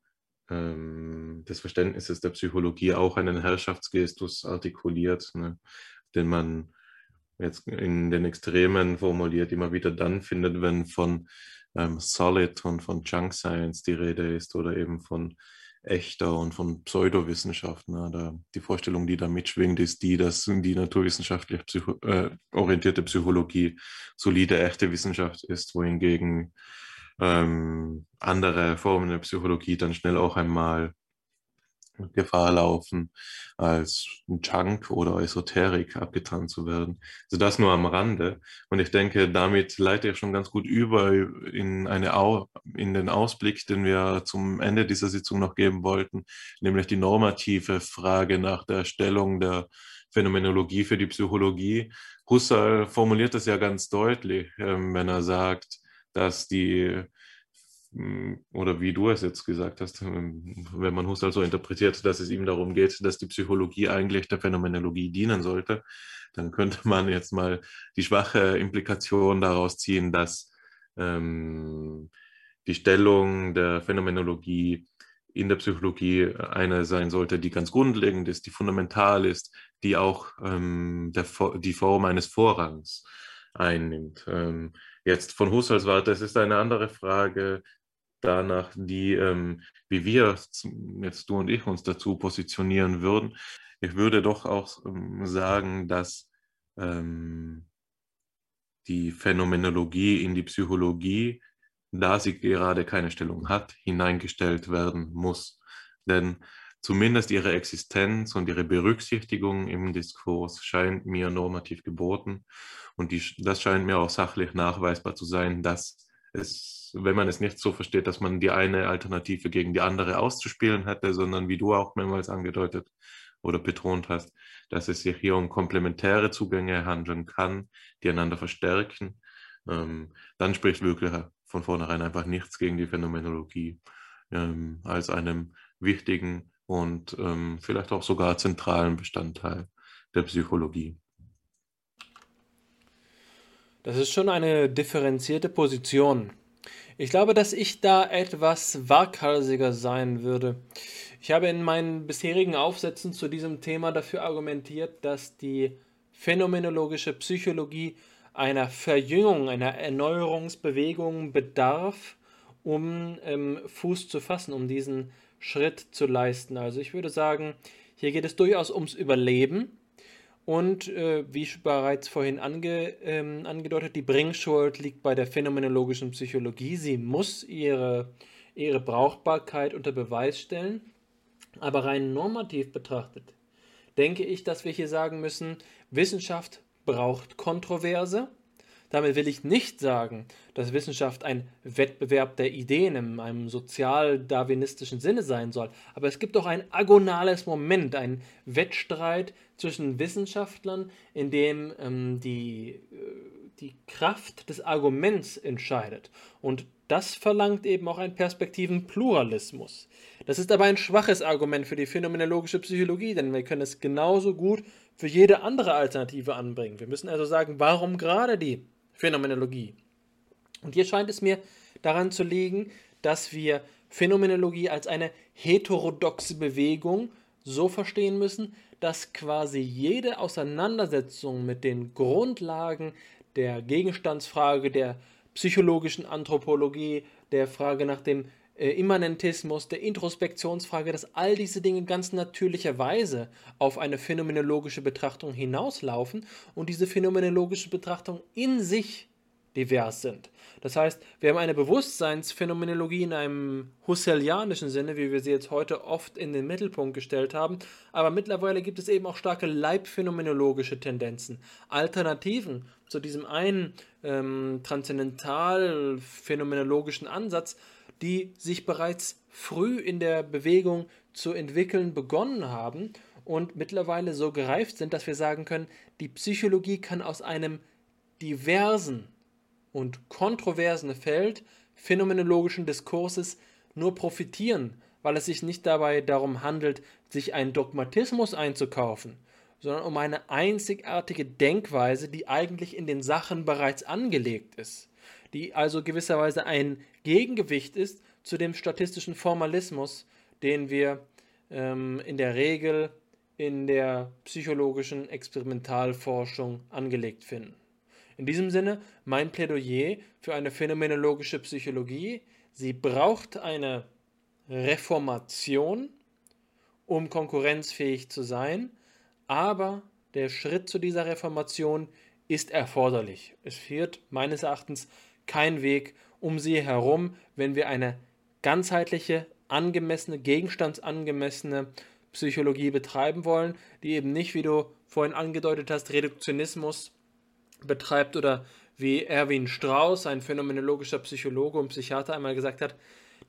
ähm, des Verständnisses der Psychologie auch einen Herrschaftsgestus artikuliert, ne? den man jetzt in den Extremen formuliert immer wieder dann findet, wenn von ähm, Solid und von Junk Science die Rede ist oder eben von echter und von Pseudowissenschaft. Ne? die Vorstellung, die da mitschwingt, ist die, dass die naturwissenschaftlich psycho äh, orientierte Psychologie solide, echte Wissenschaft ist, wohingegen ähm, andere Formen der Psychologie dann schnell auch einmal Gefahr laufen, als Junk oder Esoterik abgetan zu werden. Also das nur am Rande. Und ich denke, damit leite ich schon ganz gut über in, eine Au in den Ausblick, den wir zum Ende dieser Sitzung noch geben wollten, nämlich die normative Frage nach der Stellung der Phänomenologie für die Psychologie. Husserl formuliert das ja ganz deutlich, ähm, wenn er sagt, dass die oder wie du es jetzt gesagt hast, ähm, wenn man Husserl so interpretiert, dass es ihm darum geht, dass die Psychologie eigentlich der Phänomenologie dienen sollte, dann könnte man jetzt mal die schwache Implikation daraus ziehen, dass ähm, die Stellung der Phänomenologie in der Psychologie eine sein sollte, die ganz grundlegend ist, die fundamental ist, die auch ähm, der, die Form eines Vorrangs einnimmt. Ähm, jetzt von Husserls Warte, es ist eine andere Frage, danach, die, ähm, wie wir jetzt du und ich uns dazu positionieren würden. Ich würde doch auch ähm, sagen, dass ähm, die Phänomenologie in die Psychologie, da sie gerade keine Stellung hat, hineingestellt werden muss. Denn zumindest ihre Existenz und ihre Berücksichtigung im Diskurs scheint mir normativ geboten. Und die, das scheint mir auch sachlich nachweisbar zu sein, dass es, wenn man es nicht so versteht, dass man die eine Alternative gegen die andere auszuspielen hätte, sondern wie du auch mehrmals angedeutet oder betont hast, dass es sich hier um komplementäre Zugänge handeln kann, die einander verstärken, ähm, dann spricht wirklich von vornherein einfach nichts gegen die Phänomenologie ähm, als einem wichtigen und ähm, vielleicht auch sogar zentralen Bestandteil der Psychologie. Das ist schon eine differenzierte Position. Ich glaube, dass ich da etwas waghalsiger sein würde. Ich habe in meinen bisherigen Aufsätzen zu diesem Thema dafür argumentiert, dass die phänomenologische Psychologie einer Verjüngung, einer Erneuerungsbewegung bedarf, um ähm, Fuß zu fassen, um diesen Schritt zu leisten. Also ich würde sagen, hier geht es durchaus ums Überleben und äh, wie bereits vorhin ange, ähm, angedeutet, die Bringschuld liegt bei der phänomenologischen Psychologie. Sie muss ihre, ihre Brauchbarkeit unter Beweis stellen. Aber rein normativ betrachtet, denke ich, dass wir hier sagen müssen, Wissenschaft braucht Kontroverse damit will ich nicht sagen, dass Wissenschaft ein Wettbewerb der Ideen in einem sozial-darwinistischen Sinne sein soll, aber es gibt doch ein agonales Moment, einen Wettstreit zwischen Wissenschaftlern, in dem ähm, die, äh, die Kraft des Arguments entscheidet. Und das verlangt eben auch einen Perspektivenpluralismus. Das ist aber ein schwaches Argument für die phänomenologische Psychologie, denn wir können es genauso gut für jede andere Alternative anbringen. Wir müssen also sagen, warum gerade die Phänomenologie? Und hier scheint es mir daran zu liegen, dass wir Phänomenologie als eine heterodoxe Bewegung so verstehen müssen, dass quasi jede Auseinandersetzung mit den Grundlagen der Gegenstandsfrage, der psychologischen Anthropologie, der Frage nach dem Immanentismus, der Introspektionsfrage, dass all diese Dinge ganz natürlicherweise auf eine phänomenologische Betrachtung hinauslaufen und diese phänomenologische Betrachtung in sich divers sind. Das heißt, wir haben eine Bewusstseinsphänomenologie in einem husserlianischen Sinne, wie wir sie jetzt heute oft in den Mittelpunkt gestellt haben, aber mittlerweile gibt es eben auch starke leibphänomenologische Tendenzen, Alternativen zu diesem einen ähm, transzendental phänomenologischen Ansatz, die sich bereits früh in der Bewegung zu entwickeln begonnen haben und mittlerweile so gereift sind, dass wir sagen können, die Psychologie kann aus einem diversen und kontroversen Feld phänomenologischen Diskurses nur profitieren, weil es sich nicht dabei darum handelt, sich einen Dogmatismus einzukaufen, sondern um eine einzigartige Denkweise, die eigentlich in den Sachen bereits angelegt ist, die also gewisserweise ein Gegengewicht ist zu dem statistischen Formalismus, den wir ähm, in der Regel in der psychologischen Experimentalforschung angelegt finden. In diesem Sinne mein Plädoyer für eine phänomenologische Psychologie. Sie braucht eine Reformation, um konkurrenzfähig zu sein, aber der Schritt zu dieser Reformation ist erforderlich. Es führt meines Erachtens kein Weg um sie herum, wenn wir eine ganzheitliche, angemessene, gegenstandsangemessene Psychologie betreiben wollen, die eben nicht, wie du vorhin angedeutet hast, Reduktionismus betreibt oder wie Erwin Strauss, ein phänomenologischer Psychologe und Psychiater, einmal gesagt hat,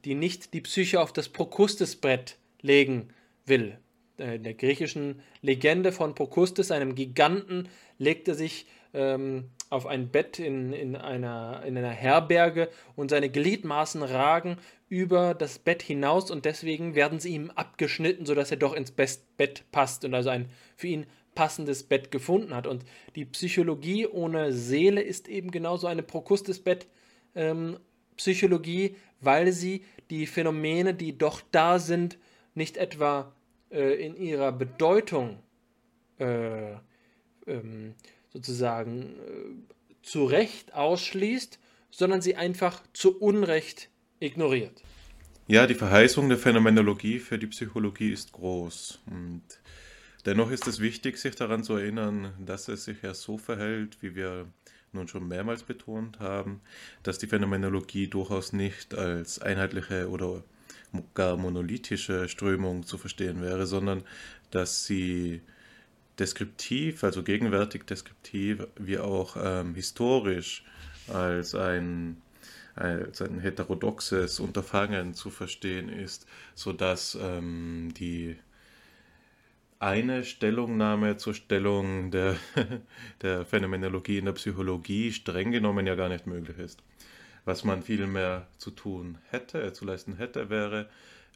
die nicht die Psyche auf das Prokustusbrett legen will. Äh, in der griechischen Legende von Prokustes, einem Giganten, legte sich ähm, auf ein Bett in, in, einer, in einer Herberge und seine Gliedmaßen ragen über das Bett hinaus und deswegen werden sie ihm abgeschnitten, sodass er doch ins Bett passt und also ein für ihn passendes Bett gefunden hat. Und die Psychologie ohne Seele ist eben genauso eine Prokustes-Bett-Psychologie, ähm, weil sie die Phänomene, die doch da sind, nicht etwa äh, in ihrer Bedeutung äh, ähm, sozusagen äh, zu Recht ausschließt, sondern sie einfach zu Unrecht ignoriert. Ja, die Verheißung der Phänomenologie für die Psychologie ist groß. Und Dennoch ist es wichtig, sich daran zu erinnern, dass es sich ja so verhält, wie wir nun schon mehrmals betont haben, dass die Phänomenologie durchaus nicht als einheitliche oder gar monolithische Strömung zu verstehen wäre, sondern dass sie deskriptiv, also gegenwärtig deskriptiv, wie auch ähm, historisch als ein, als ein heterodoxes Unterfangen zu verstehen ist, sodass ähm, die eine Stellungnahme zur Stellung der, der Phänomenologie in der Psychologie streng genommen ja gar nicht möglich ist. Was man vielmehr zu tun hätte, äh, zu leisten hätte, wäre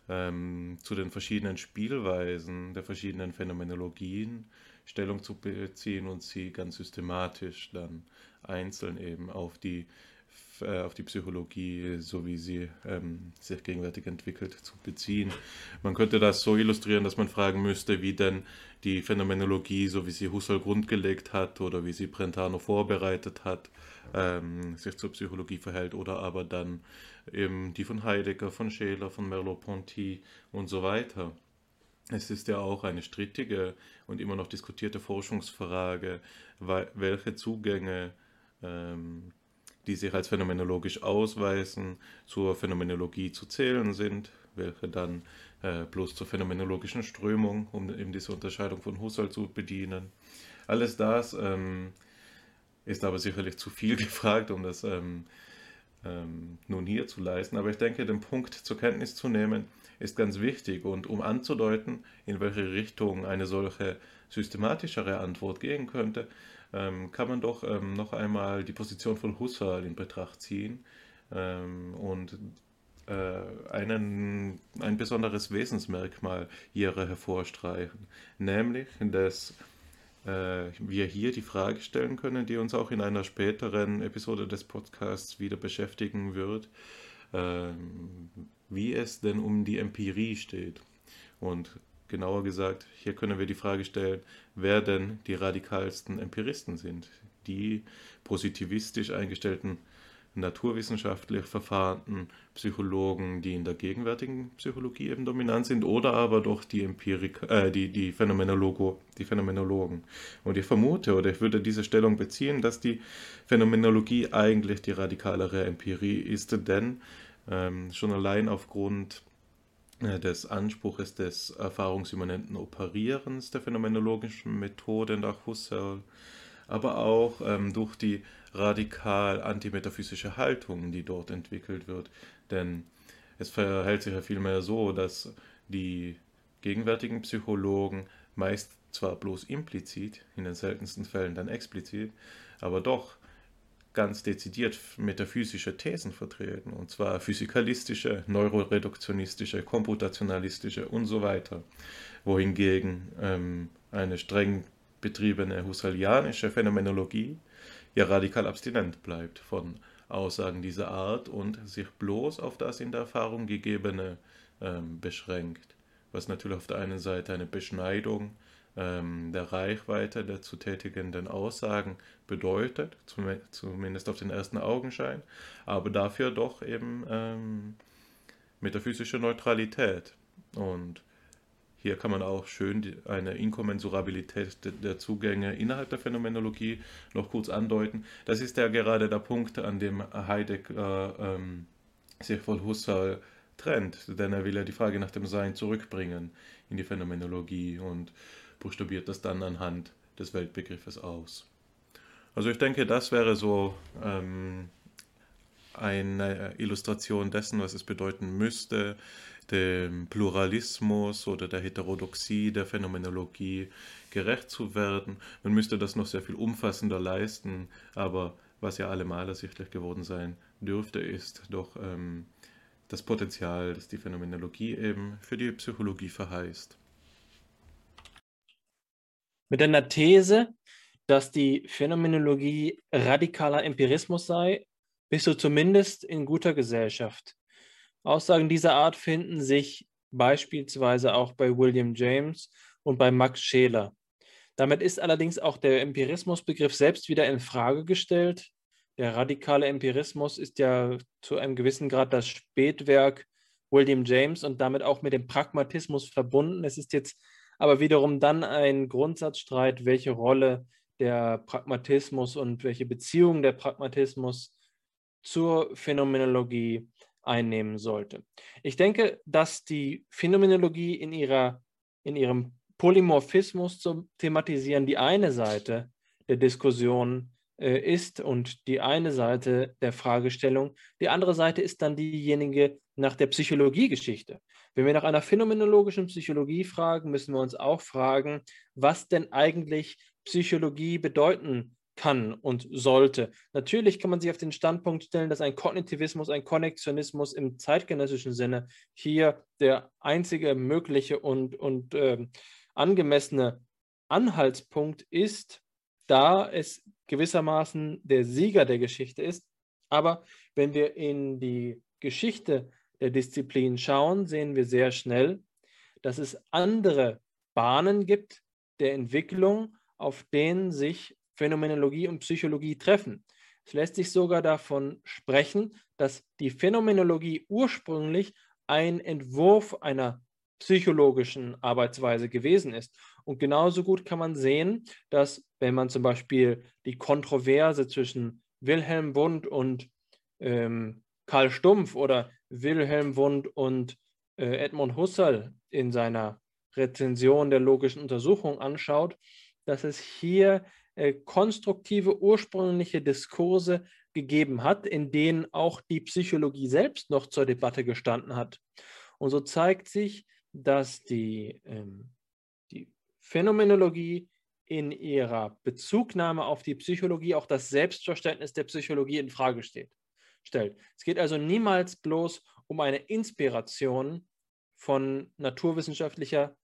ähm, zu den verschiedenen Spielweisen der verschiedenen Phänomenologien Stellung zu beziehen und sie ganz systematisch dann einzeln eben auf die äh, auf die Psychologie, so wie sie ähm, sich gegenwärtig entwickelt, zu beziehen. Man könnte das so illustrieren, dass man fragen müsste, wie denn die Phänomenologie, so wie sie Husserl grundgelegt hat oder wie sie Brentano vorbereitet hat, ähm, sich zur Psychologie verhält oder aber dann eben die von Heidegger, von Scheler, von Merleau-Ponty und so weiter. Es ist ja auch eine strittige und immer noch diskutierte Forschungsfrage, welche Zugänge ähm, die sich als phänomenologisch ausweisen, zur Phänomenologie zu zählen sind, welche dann äh, bloß zur phänomenologischen Strömung, um eben diese Unterscheidung von Husserl zu bedienen. Alles das ähm, ist aber sicherlich zu viel gefragt, um das ähm, ähm, nun hier zu leisten. Aber ich denke, den Punkt zur Kenntnis zu nehmen, ist ganz wichtig und um anzudeuten, in welche Richtung eine solche systematischere Antwort gehen könnte, ähm, kann man doch ähm, noch einmal die Position von Husserl in Betracht ziehen, ähm, und äh, einen, ein besonderes Wesensmerkmal ihrer hervorstreichen, nämlich, dass wir hier die Frage stellen können, die uns auch in einer späteren Episode des Podcasts wieder beschäftigen wird, äh, wie es denn um die Empirie steht. Und genauer gesagt, hier können wir die Frage stellen, wer denn die radikalsten Empiristen sind. Die positivistisch eingestellten naturwissenschaftlich verfahrenen Psychologen, die in der gegenwärtigen Psychologie eben dominant sind, oder aber doch die Empirik, äh, die, die, Phänomenologo, die Phänomenologen. Und ich vermute oder ich würde diese Stellung beziehen, dass die Phänomenologie eigentlich die radikalere Empirie ist, denn ähm, schon allein aufgrund äh, des Anspruches des erfahrungsimmanenten Operierens der phänomenologischen Methode nach Husserl, aber auch ähm, durch die radikal antimetaphysische Haltung, die dort entwickelt wird. Denn es verhält sich ja vielmehr so, dass die gegenwärtigen Psychologen meist zwar bloß implizit, in den seltensten Fällen dann explizit, aber doch ganz dezidiert metaphysische Thesen vertreten, und zwar physikalistische, neuroreduktionistische, komputationalistische und so weiter, wohingegen ähm, eine streng betriebene husserlianische Phänomenologie ja radikal abstinent bleibt von Aussagen dieser Art und sich bloß auf das in der Erfahrung gegebene ähm, beschränkt, was natürlich auf der einen Seite eine Beschneidung ähm, der Reichweite der zu tätigenden Aussagen bedeutet, zum, zumindest auf den ersten Augenschein, aber dafür doch eben ähm, metaphysische Neutralität. Und hier kann man auch schön eine Inkommensurabilität der Zugänge innerhalb der Phänomenologie noch kurz andeuten. Das ist ja gerade der Punkt, an dem Heidegger ähm, sich von Husserl trennt, denn er will ja die Frage nach dem Sein zurückbringen in die Phänomenologie und buchstabiert das dann anhand des Weltbegriffes aus. Also ich denke, das wäre so ähm, eine Illustration dessen, was es bedeuten müsste, dem Pluralismus oder der Heterodoxie der Phänomenologie gerecht zu werden. Man müsste das noch sehr viel umfassender leisten, aber was ja allemal ersichtlich geworden sein dürfte, ist doch ähm, das Potenzial, das die Phänomenologie eben für die Psychologie verheißt. Mit einer These, dass die Phänomenologie radikaler Empirismus sei, bist du zumindest in guter Gesellschaft. Aussagen dieser Art finden sich beispielsweise auch bei William James und bei Max Scheler. Damit ist allerdings auch der Empirismusbegriff selbst wieder in Frage gestellt. Der radikale Empirismus ist ja zu einem gewissen Grad das Spätwerk William James und damit auch mit dem Pragmatismus verbunden. Es ist jetzt aber wiederum dann ein Grundsatzstreit, welche Rolle der Pragmatismus und welche Beziehung der Pragmatismus zur Phänomenologie einnehmen sollte. Ich denke, dass die Phänomenologie in, ihrer, in ihrem Polymorphismus zu thematisieren die eine Seite der Diskussion äh, ist und die eine Seite der Fragestellung. Die andere Seite ist dann diejenige nach der Psychologiegeschichte. Wenn wir nach einer phänomenologischen Psychologie fragen, müssen wir uns auch fragen, was denn eigentlich Psychologie bedeuten kann und sollte. Natürlich kann man sich auf den Standpunkt stellen, dass ein Kognitivismus, ein Konnektionismus im zeitgenössischen Sinne hier der einzige mögliche und, und äh, angemessene Anhaltspunkt ist, da es gewissermaßen der Sieger der Geschichte ist. Aber wenn wir in die Geschichte der Disziplin schauen, sehen wir sehr schnell, dass es andere Bahnen gibt der Entwicklung, auf denen sich Phänomenologie und Psychologie treffen. Es lässt sich sogar davon sprechen, dass die Phänomenologie ursprünglich ein Entwurf einer psychologischen Arbeitsweise gewesen ist. Und genauso gut kann man sehen, dass wenn man zum Beispiel die Kontroverse zwischen Wilhelm Wundt und ähm, Karl Stumpf oder Wilhelm Wundt und äh, Edmund Husserl in seiner Rezension der logischen Untersuchung anschaut, dass es hier äh, konstruktive ursprüngliche Diskurse gegeben hat, in denen auch die Psychologie selbst noch zur Debatte gestanden hat. Und so zeigt sich, dass die, ähm, die Phänomenologie in ihrer Bezugnahme auf die Psychologie auch das Selbstverständnis der Psychologie in Frage steht. stellt. Es geht also niemals bloß um eine Inspiration von naturwissenschaftlicher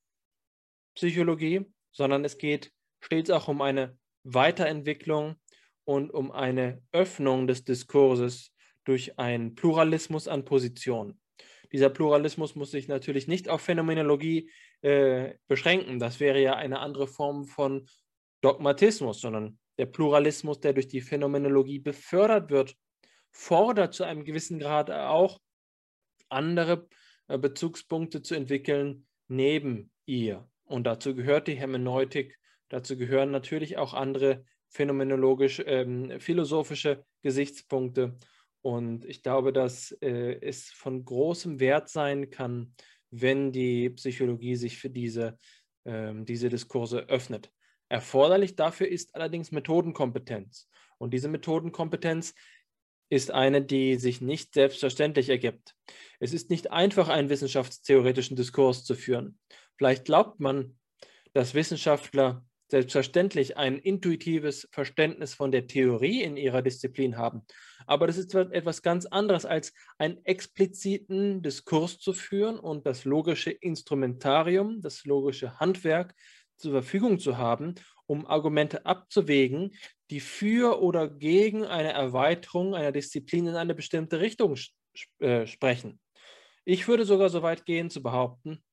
Psychologie, sondern es geht stets auch um eine Weiterentwicklung und um eine Öffnung des Diskurses durch einen Pluralismus an Positionen. Dieser Pluralismus muss sich natürlich nicht auf Phänomenologie äh, beschränken. Das wäre ja eine andere Form von Dogmatismus, sondern der Pluralismus, der durch die Phänomenologie befördert wird, fordert zu einem gewissen Grad auch andere äh, Bezugspunkte zu entwickeln neben ihr. Und dazu gehört die Hermeneutik, dazu gehören natürlich auch andere phänomenologisch ähm, philosophische Gesichtspunkte. Und ich glaube, dass äh, es von großem Wert sein kann, wenn die Psychologie sich für diese, ähm, diese Diskurse öffnet. Erforderlich dafür ist allerdings Methodenkompetenz. Und diese Methodenkompetenz ist eine, die sich nicht selbstverständlich ergibt. Es ist nicht einfach, einen wissenschaftstheoretischen Diskurs zu führen. Vielleicht glaubt man, dass Wissenschaftler selbstverständlich ein intuitives Verständnis von der Theorie in ihrer Disziplin haben. Aber das ist etwas ganz anderes, als einen expliziten Diskurs zu führen und das logische Instrumentarium, das logische Handwerk zur Verfügung zu haben, um Argumente abzuwägen, die für oder gegen eine Erweiterung einer Disziplin in eine bestimmte Richtung äh, sprechen. Ich würde sogar so weit gehen zu behaupten,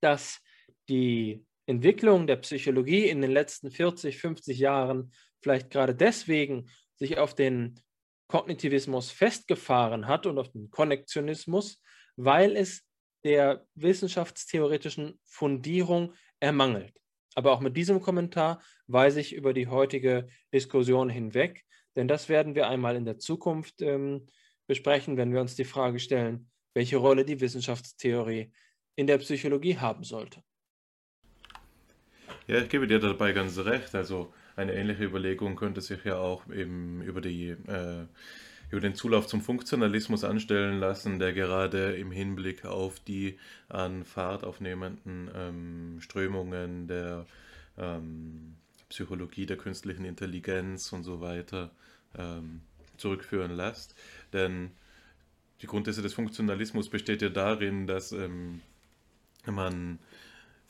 dass die Entwicklung der Psychologie in den letzten 40, 50 Jahren vielleicht gerade deswegen sich auf den Kognitivismus festgefahren hat und auf den Konnektionismus, weil es der wissenschaftstheoretischen Fundierung ermangelt. Aber auch mit diesem Kommentar weise ich über die heutige Diskussion hinweg, denn das werden wir einmal in der Zukunft ähm, besprechen, wenn wir uns die Frage stellen, welche Rolle die Wissenschaftstheorie in der Psychologie haben sollte. Ja, ich gebe dir dabei ganz recht. Also eine ähnliche Überlegung könnte sich ja auch eben über die äh, über den Zulauf zum Funktionalismus anstellen lassen, der gerade im Hinblick auf die an Fahrt aufnehmenden ähm, Strömungen der ähm, Psychologie der künstlichen Intelligenz und so weiter ähm, zurückführen lässt. Denn die Grundthese des Funktionalismus besteht ja darin, dass ähm, man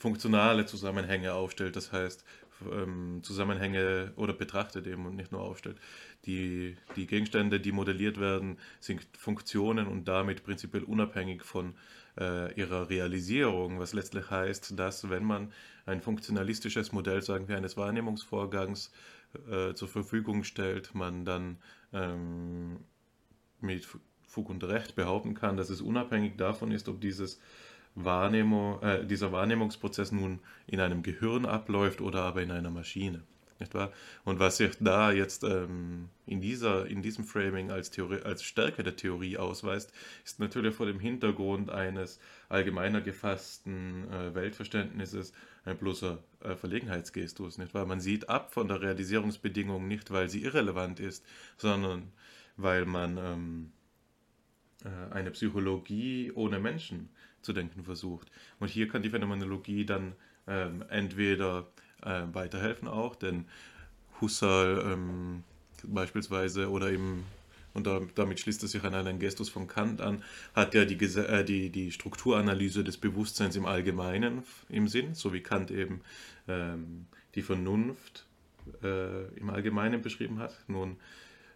funktionale Zusammenhänge aufstellt, das heißt ähm, Zusammenhänge oder betrachtet eben und nicht nur aufstellt. Die, die Gegenstände, die modelliert werden, sind Funktionen und damit prinzipiell unabhängig von äh, ihrer Realisierung, was letztlich heißt, dass wenn man ein funktionalistisches Modell, sagen wir, eines Wahrnehmungsvorgangs äh, zur Verfügung stellt, man dann ähm, mit Fug und Recht behaupten kann, dass es unabhängig davon ist, ob dieses Wahrnehmung, äh, dieser Wahrnehmungsprozess nun in einem Gehirn abläuft oder aber in einer Maschine. Nicht wahr? Und was sich da jetzt ähm, in, dieser, in diesem Framing als, Theorie, als Stärke der Theorie ausweist, ist natürlich vor dem Hintergrund eines allgemeiner gefassten äh, Weltverständnisses ein bloßer äh, Verlegenheitsgestus. Nicht wahr? Man sieht ab von der Realisierungsbedingung nicht, weil sie irrelevant ist, sondern weil man ähm, äh, eine Psychologie ohne Menschen zu denken versucht. Und hier kann die Phänomenologie dann ähm, entweder äh, weiterhelfen auch, denn Husserl ähm, beispielsweise oder eben und da, damit schließt es sich an einen Gestus von Kant an, hat ja die, äh, die, die Strukturanalyse des Bewusstseins im Allgemeinen im Sinn, so wie Kant eben ähm, die Vernunft äh, im Allgemeinen beschrieben hat. Nun,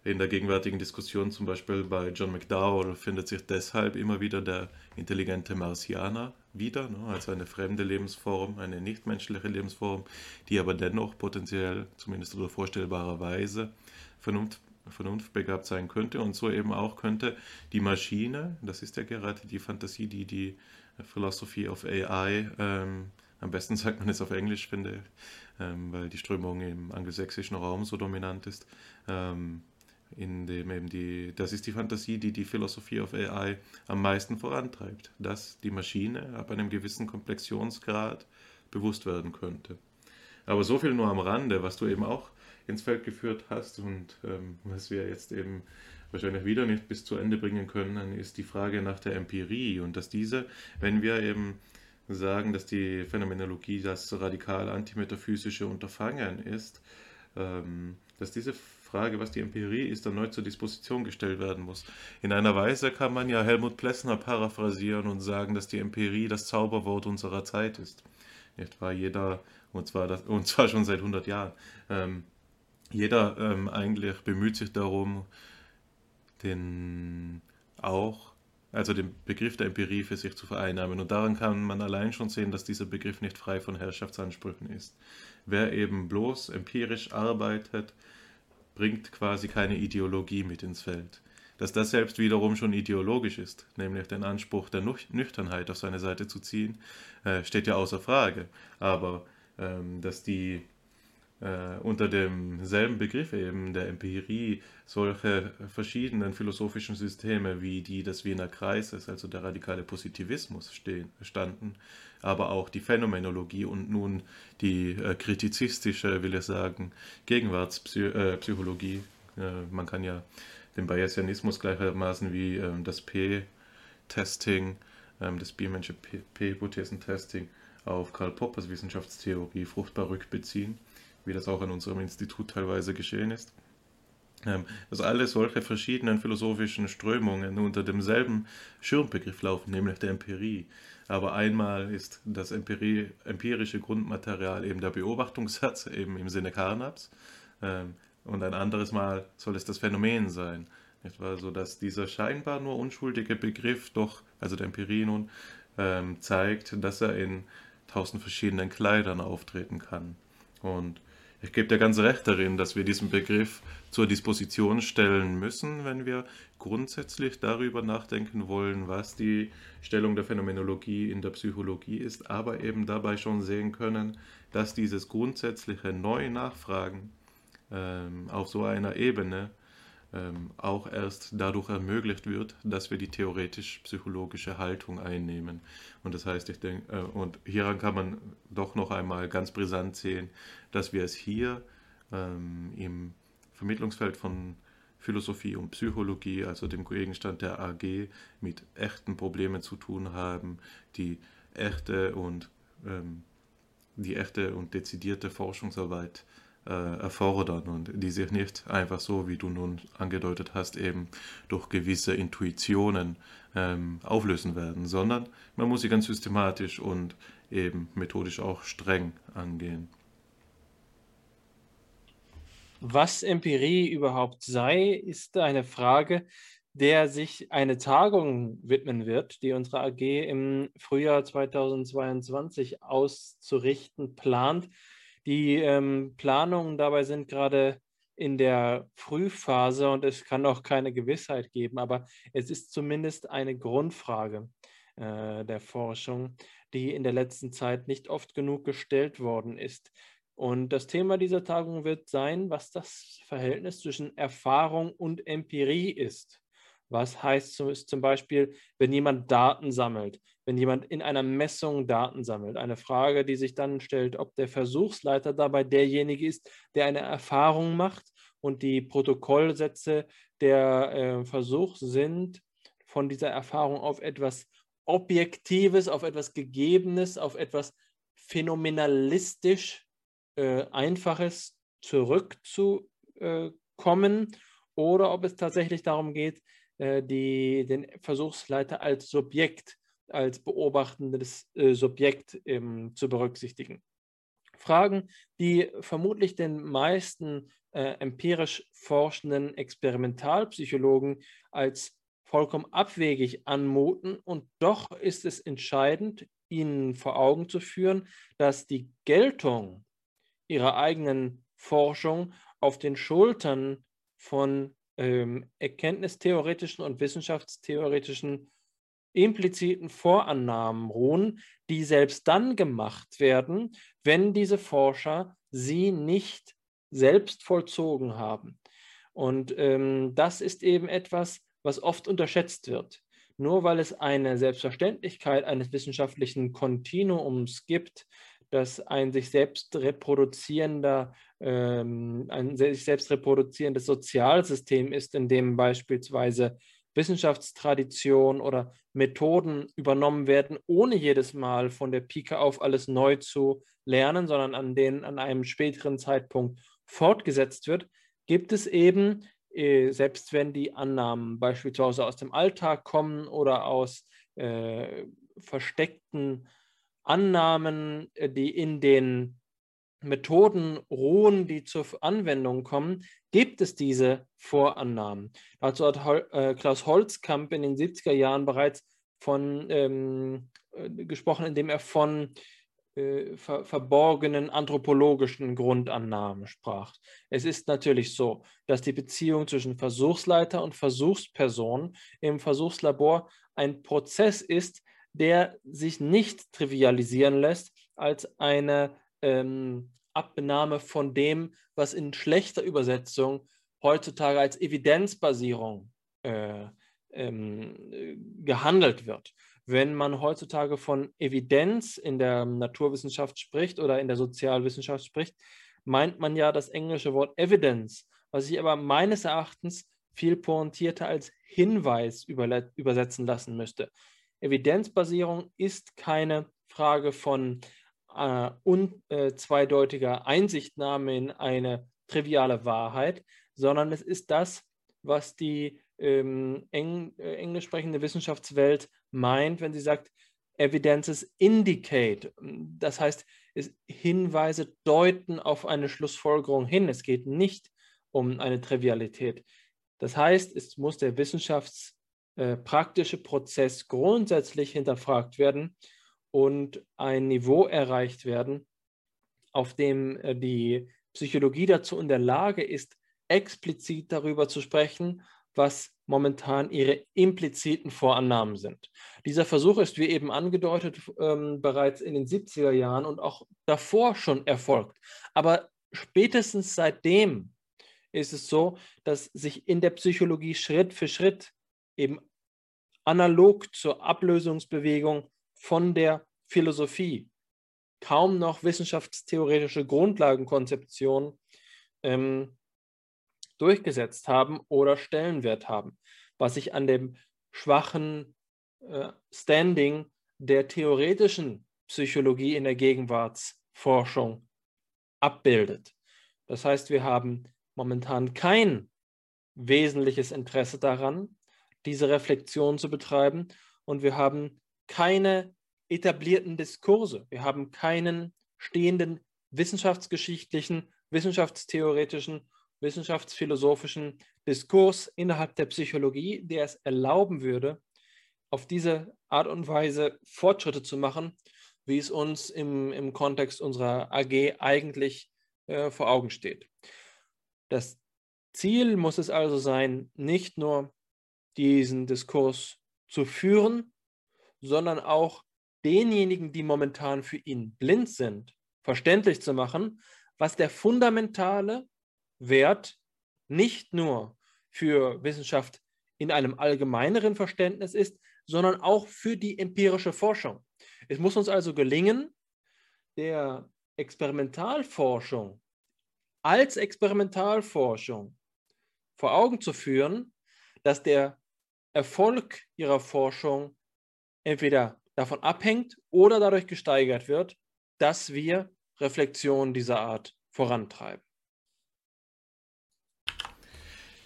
in der gegenwärtigen Diskussion zum Beispiel bei John McDowell findet sich deshalb immer wieder der intelligente Marsianer wieder, ne, also eine fremde Lebensform, eine nichtmenschliche Lebensform, die aber dennoch potenziell, zumindest oder vorstellbarerweise, Vernunft, vernunftbegabt sein könnte und so eben auch könnte die Maschine, das ist ja gerade die Fantasie, die die Philosophy of AI, ähm, am besten sagt man es auf Englisch, finde, ähm, weil die Strömung im angelsächsischen Raum so dominant ist, ähm, in dem eben die, das ist die Fantasie, die die Philosophie of AI am meisten vorantreibt, dass die Maschine ab einem gewissen Komplexionsgrad bewusst werden könnte. Aber so viel nur am Rande, was du eben auch ins Feld geführt hast und ähm, was wir jetzt eben wahrscheinlich wieder nicht bis zu Ende bringen können, ist die Frage nach der Empirie und dass diese, wenn wir eben sagen, dass die Phänomenologie das radikal antimetaphysische Unterfangen ist, ähm, dass diese Frage, was die Empirie ist, erneut zur Disposition gestellt werden muss. In einer Weise kann man ja Helmut Plessner paraphrasieren und sagen, dass die Empirie das Zauberwort unserer Zeit ist. Wahr? Jeder, und zwar, das, und zwar schon seit 100 Jahren, ähm, jeder ähm, eigentlich bemüht sich darum, den auch, also den Begriff der Empirie für sich zu vereinnahmen. Und daran kann man allein schon sehen, dass dieser Begriff nicht frei von Herrschaftsansprüchen ist. Wer eben bloß empirisch arbeitet, bringt quasi keine Ideologie mit ins Feld. Dass das selbst wiederum schon ideologisch ist, nämlich den Anspruch der Nüchternheit auf seine Seite zu ziehen, äh, steht ja außer Frage. Aber ähm, dass die äh, unter demselben Begriff eben der Empirie solche verschiedenen philosophischen Systeme wie die des Wiener Kreises, also der radikale Positivismus, stehen, standen, aber auch die Phänomenologie und nun die äh, kritizistische, will ich sagen, Gegenwartspsychologie. Äh, man kann ja den Bayesianismus gleichermaßen wie ähm, das P-Testing, ähm, das Biermensche P-Hypothesentesting auf Karl Poppers Wissenschaftstheorie fruchtbar rückbeziehen wie das auch an unserem Institut teilweise geschehen ist. Ähm, dass alle solche verschiedenen philosophischen Strömungen unter demselben Schirmbegriff laufen, nämlich der Empirie. Aber einmal ist das empirische Grundmaterial eben der Beobachtungssatz, eben im Sinne Carnaps, ähm, und ein anderes Mal soll es das Phänomen sein. Etwa so, dass dieser scheinbar nur unschuldige Begriff doch, also der Empirie nun, ähm, zeigt, dass er in tausend verschiedenen Kleidern auftreten kann. Und ich gebe dir ganz recht darin, dass wir diesen Begriff zur Disposition stellen müssen, wenn wir grundsätzlich darüber nachdenken wollen, was die Stellung der Phänomenologie in der Psychologie ist, aber eben dabei schon sehen können, dass dieses grundsätzliche neue Nachfragen ähm, auf so einer Ebene ähm, auch erst dadurch ermöglicht wird, dass wir die theoretisch-psychologische Haltung einnehmen. Und das heißt, ich denke, äh, und hieran kann man doch noch einmal ganz brisant sehen, dass wir es hier ähm, im Vermittlungsfeld von Philosophie und Psychologie, also dem Gegenstand der AG, mit echten Problemen zu tun haben, die echte und ähm, die echte und dezidierte Forschungsarbeit äh, erfordern und die sich nicht einfach so, wie du nun angedeutet hast, eben durch gewisse Intuitionen ähm, auflösen werden, sondern man muss sie ganz systematisch und eben methodisch auch streng angehen. Was Empirie überhaupt sei, ist eine Frage, der sich eine Tagung widmen wird, die unsere AG im Frühjahr 2022 auszurichten plant. Die ähm, Planungen dabei sind gerade in der Frühphase und es kann auch keine Gewissheit geben, aber es ist zumindest eine Grundfrage äh, der Forschung, die in der letzten Zeit nicht oft genug gestellt worden ist. Und das Thema dieser Tagung wird sein, was das Verhältnis zwischen Erfahrung und Empirie ist. Was heißt zum Beispiel, wenn jemand Daten sammelt, wenn jemand in einer Messung Daten sammelt? Eine Frage, die sich dann stellt, ob der Versuchsleiter dabei derjenige ist, der eine Erfahrung macht und die Protokollsätze der äh, Versuch sind, von dieser Erfahrung auf etwas Objektives, auf etwas Gegebenes, auf etwas phänomenalistisch äh, Einfaches zurückzukommen oder ob es tatsächlich darum geht, äh, die, den Versuchsleiter als Subjekt, als beobachtendes äh, Subjekt ähm, zu berücksichtigen. Fragen, die vermutlich den meisten äh, empirisch forschenden Experimentalpsychologen als vollkommen abwegig anmuten. Und doch ist es entscheidend, ihnen vor Augen zu führen, dass die Geltung ihrer eigenen Forschung auf den Schultern von ähm, erkenntnistheoretischen und wissenschaftstheoretischen impliziten Vorannahmen ruhen, die selbst dann gemacht werden, wenn diese Forscher sie nicht selbst vollzogen haben. Und ähm, das ist eben etwas, was oft unterschätzt wird. Nur weil es eine Selbstverständlichkeit eines wissenschaftlichen Kontinuums gibt, dass ein sich selbst reproduzierender, ähm, ein sich selbst reproduzierendes Sozialsystem ist, in dem beispielsweise Wissenschaftstradition oder Methoden übernommen werden, ohne jedes Mal von der Pike auf alles neu zu lernen, sondern an denen an einem späteren Zeitpunkt fortgesetzt wird, gibt es eben, äh, selbst wenn die Annahmen beispielsweise aus dem Alltag kommen oder aus äh, versteckten Annahmen, äh, die in den Methoden ruhen, die zur Anwendung kommen, gibt es diese Vorannahmen. Dazu hat Hol äh, Klaus Holzkamp in den 70er Jahren bereits von ähm, äh, gesprochen, indem er von äh, ver verborgenen anthropologischen Grundannahmen sprach. Es ist natürlich so, dass die Beziehung zwischen Versuchsleiter und Versuchsperson im Versuchslabor ein Prozess ist, der sich nicht trivialisieren lässt als eine ähm, Abnahme von dem, was in schlechter Übersetzung heutzutage als Evidenzbasierung äh, ähm, gehandelt wird. Wenn man heutzutage von Evidenz in der Naturwissenschaft spricht oder in der Sozialwissenschaft spricht, meint man ja das englische Wort Evidence, was sich aber meines Erachtens viel pointierter als Hinweis übersetzen lassen müsste. Evidenzbasierung ist keine Frage von äh, unzweideutiger äh, Einsichtnahme in eine triviale Wahrheit, sondern es ist das, was die ähm, eng, äh, englisch sprechende Wissenschaftswelt meint, wenn sie sagt, Evidences indicate. Das heißt, Hinweise deuten auf eine Schlussfolgerung hin. Es geht nicht um eine Trivialität. Das heißt, es muss der wissenschaftspraktische äh, Prozess grundsätzlich hinterfragt werden und ein Niveau erreicht werden, auf dem äh, die Psychologie dazu in der Lage ist, explizit darüber zu sprechen, was momentan ihre impliziten Vorannahmen sind. Dieser Versuch ist, wie eben angedeutet, ähm, bereits in den 70er Jahren und auch davor schon erfolgt. Aber spätestens seitdem ist es so, dass sich in der Psychologie Schritt für Schritt eben analog zur Ablösungsbewegung von der Philosophie kaum noch wissenschaftstheoretische Grundlagenkonzeptionen ähm, durchgesetzt haben oder Stellenwert haben, was sich an dem schwachen äh, Standing der theoretischen Psychologie in der Gegenwartsforschung abbildet. Das heißt, wir haben momentan kein wesentliches Interesse daran, diese Reflexion zu betreiben und wir haben keine etablierten Diskurse. Wir haben keinen stehenden wissenschaftsgeschichtlichen, wissenschaftstheoretischen, wissenschaftsphilosophischen Diskurs innerhalb der Psychologie, der es erlauben würde, auf diese Art und Weise Fortschritte zu machen, wie es uns im, im Kontext unserer AG eigentlich äh, vor Augen steht. Das Ziel muss es also sein, nicht nur diesen Diskurs zu führen, sondern auch denjenigen, die momentan für ihn blind sind, verständlich zu machen, was der fundamentale Wert nicht nur für Wissenschaft in einem allgemeineren Verständnis ist, sondern auch für die empirische Forschung. Es muss uns also gelingen, der Experimentalforschung als Experimentalforschung vor Augen zu führen, dass der Erfolg ihrer Forschung entweder davon abhängt oder dadurch gesteigert wird, dass wir Reflexionen dieser Art vorantreiben.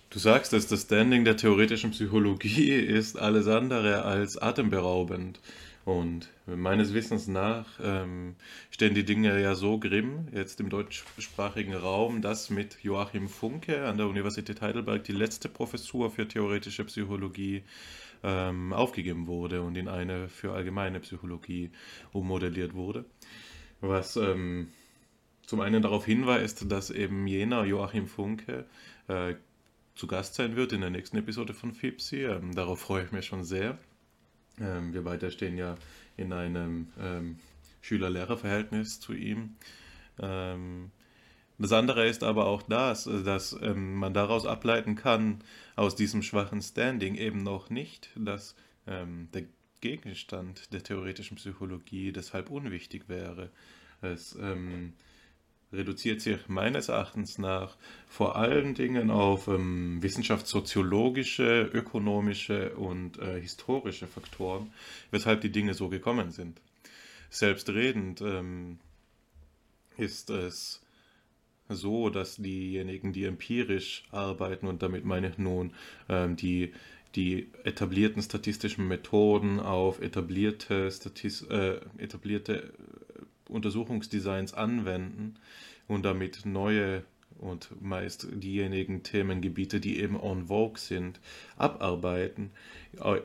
Du sagst dass das Standing der theoretischen Psychologie ist alles andere als atemberaubend. Und meines Wissens nach ähm, stehen die Dinge ja so grimm, jetzt im deutschsprachigen Raum, dass mit Joachim Funke an der Universität Heidelberg die letzte Professur für theoretische Psychologie ähm, aufgegeben wurde und in eine für allgemeine Psychologie ummodelliert wurde. Was ähm, zum einen darauf hinweist, dass eben jener Joachim Funke äh, zu Gast sein wird in der nächsten Episode von FIPSI. Ähm, darauf freue ich mich schon sehr. Ähm, wir beide stehen ja in einem ähm, Schüler-Lehrer-Verhältnis zu ihm. Ähm, das andere ist aber auch das, dass ähm, man daraus ableiten kann, aus diesem schwachen Standing eben noch nicht, dass ähm, der Gegenstand der theoretischen Psychologie deshalb unwichtig wäre. Es ähm, reduziert sich meines Erachtens nach vor allen Dingen auf ähm, wissenschaftssoziologische, ökonomische und äh, historische Faktoren, weshalb die Dinge so gekommen sind. Selbstredend ähm, ist es so, dass diejenigen, die empirisch arbeiten, und damit meine ich nun ähm, die, die etablierten statistischen Methoden auf etablierte, Statis äh, etablierte Untersuchungsdesigns anwenden und damit neue und meist diejenigen Themengebiete, die eben en vogue sind, abarbeiten.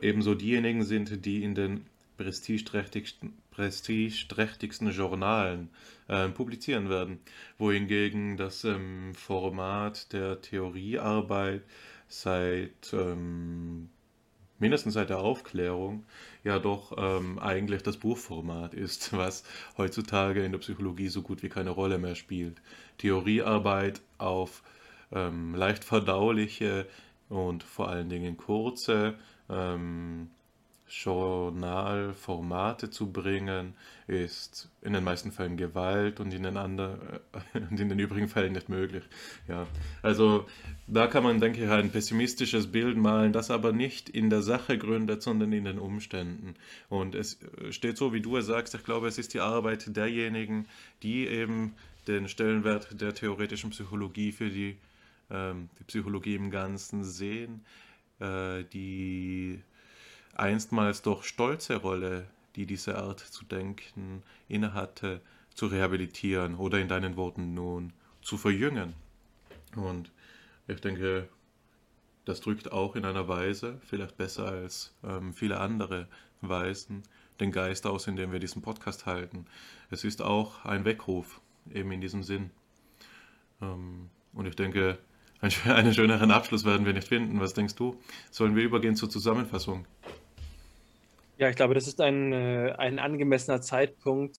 Ebenso diejenigen sind, die in den prestigeträchtigsten, prestigeträchtigsten Journalen äh, publizieren werden, wohingegen das ähm, Format der Theoriearbeit seit ähm, mindestens seit der Aufklärung ja doch ähm, eigentlich das Buchformat ist, was heutzutage in der Psychologie so gut wie keine Rolle mehr spielt. Theoriearbeit auf ähm, leicht verdauliche und vor allen Dingen kurze ähm, Journalformate zu bringen, ist in den meisten Fällen Gewalt und in den, anderen, und in den übrigen Fällen nicht möglich. Ja, also da kann man, denke ich, ein pessimistisches Bild malen, das aber nicht in der Sache gründet, sondern in den Umständen. Und es steht so, wie du es sagst, ich glaube, es ist die Arbeit derjenigen, die eben den Stellenwert der theoretischen Psychologie für die, ähm, die Psychologie im Ganzen sehen, äh, die einstmals doch stolze Rolle, die diese Art zu denken innehatte, zu rehabilitieren oder in deinen Worten nun zu verjüngen. Und ich denke, das drückt auch in einer Weise, vielleicht besser als ähm, viele andere Weisen, den Geist aus, in dem wir diesen Podcast halten. Es ist auch ein Weckruf, eben in diesem Sinn. Ähm, und ich denke, einen schöneren Abschluss werden wir nicht finden. Was denkst du? Sollen wir übergehen zur Zusammenfassung? Ja, ich glaube, das ist ein, äh, ein angemessener Zeitpunkt.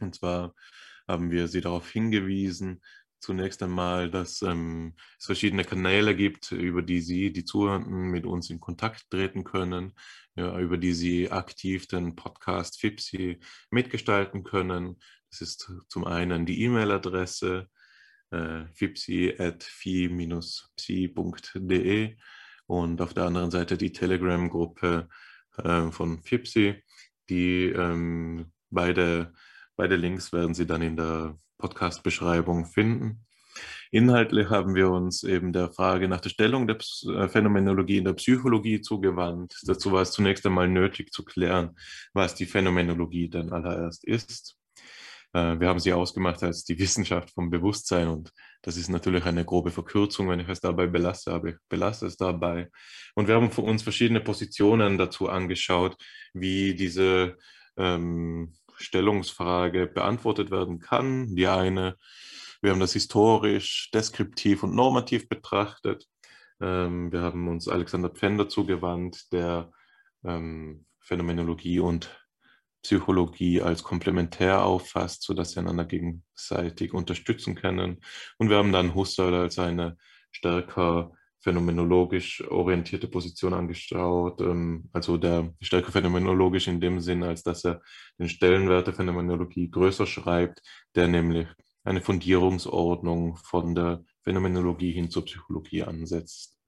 Und zwar haben wir Sie darauf hingewiesen, zunächst einmal, dass ähm, es verschiedene Kanäle gibt, über die Sie, die Zuhörenden, mit uns in Kontakt treten können, ja, über die Sie aktiv den Podcast FIPSI mitgestalten können. Das ist zum einen die E-Mail-Adresse äh, fipsi.fi-psi.de und auf der anderen Seite die Telegram-Gruppe äh, von Fipsi. Die ähm, beide, beide Links werden Sie dann in der Podcast-Beschreibung finden. Inhaltlich haben wir uns eben der Frage nach der Stellung der äh, Phänomenologie in der Psychologie zugewandt. Dazu war es zunächst einmal nötig zu klären, was die Phänomenologie denn allererst ist. Äh, wir haben sie ausgemacht als die Wissenschaft vom Bewusstsein und das ist natürlich eine grobe Verkürzung, wenn ich es dabei belasse, aber ich belasse es dabei. Und wir haben für uns verschiedene Positionen dazu angeschaut, wie diese ähm, Stellungsfrage beantwortet werden kann. Die eine, wir haben das historisch, deskriptiv und normativ betrachtet. Ähm, wir haben uns Alexander Pfänder zugewandt, der ähm, Phänomenologie und Psychologie als komplementär auffasst, sodass sie einander gegenseitig unterstützen können. Und wir haben dann Husserl als eine stärker phänomenologisch orientierte Position angeschaut, ähm, also der stärker phänomenologisch in dem Sinn, als dass er den Stellenwert der Phänomenologie größer schreibt, der nämlich eine Fundierungsordnung von der Phänomenologie hin zur Psychologie ansetzt.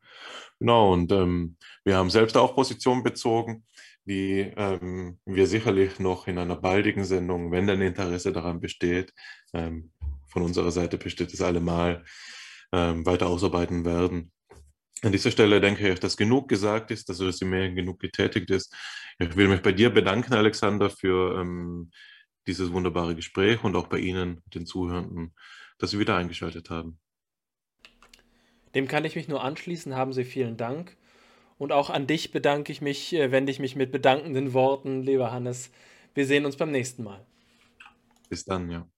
Genau, und ähm, wir haben selbst auch Position bezogen wie ähm, wir sicherlich noch in einer baldigen Sendung, wenn denn Interesse daran besteht, ähm, von unserer Seite besteht es allemal, ähm, weiter ausarbeiten werden. An dieser Stelle denke ich, dass genug gesagt ist, dass das Resümee genug getätigt ist. Ich will mich bei dir bedanken, Alexander, für ähm, dieses wunderbare Gespräch und auch bei Ihnen, den Zuhörenden, dass Sie wieder eingeschaltet haben. Dem kann ich mich nur anschließen. Haben Sie vielen Dank. Und auch an dich bedanke ich mich, äh, wende ich mich mit bedankenden Worten, lieber Hannes. Wir sehen uns beim nächsten Mal. Bis dann, ja.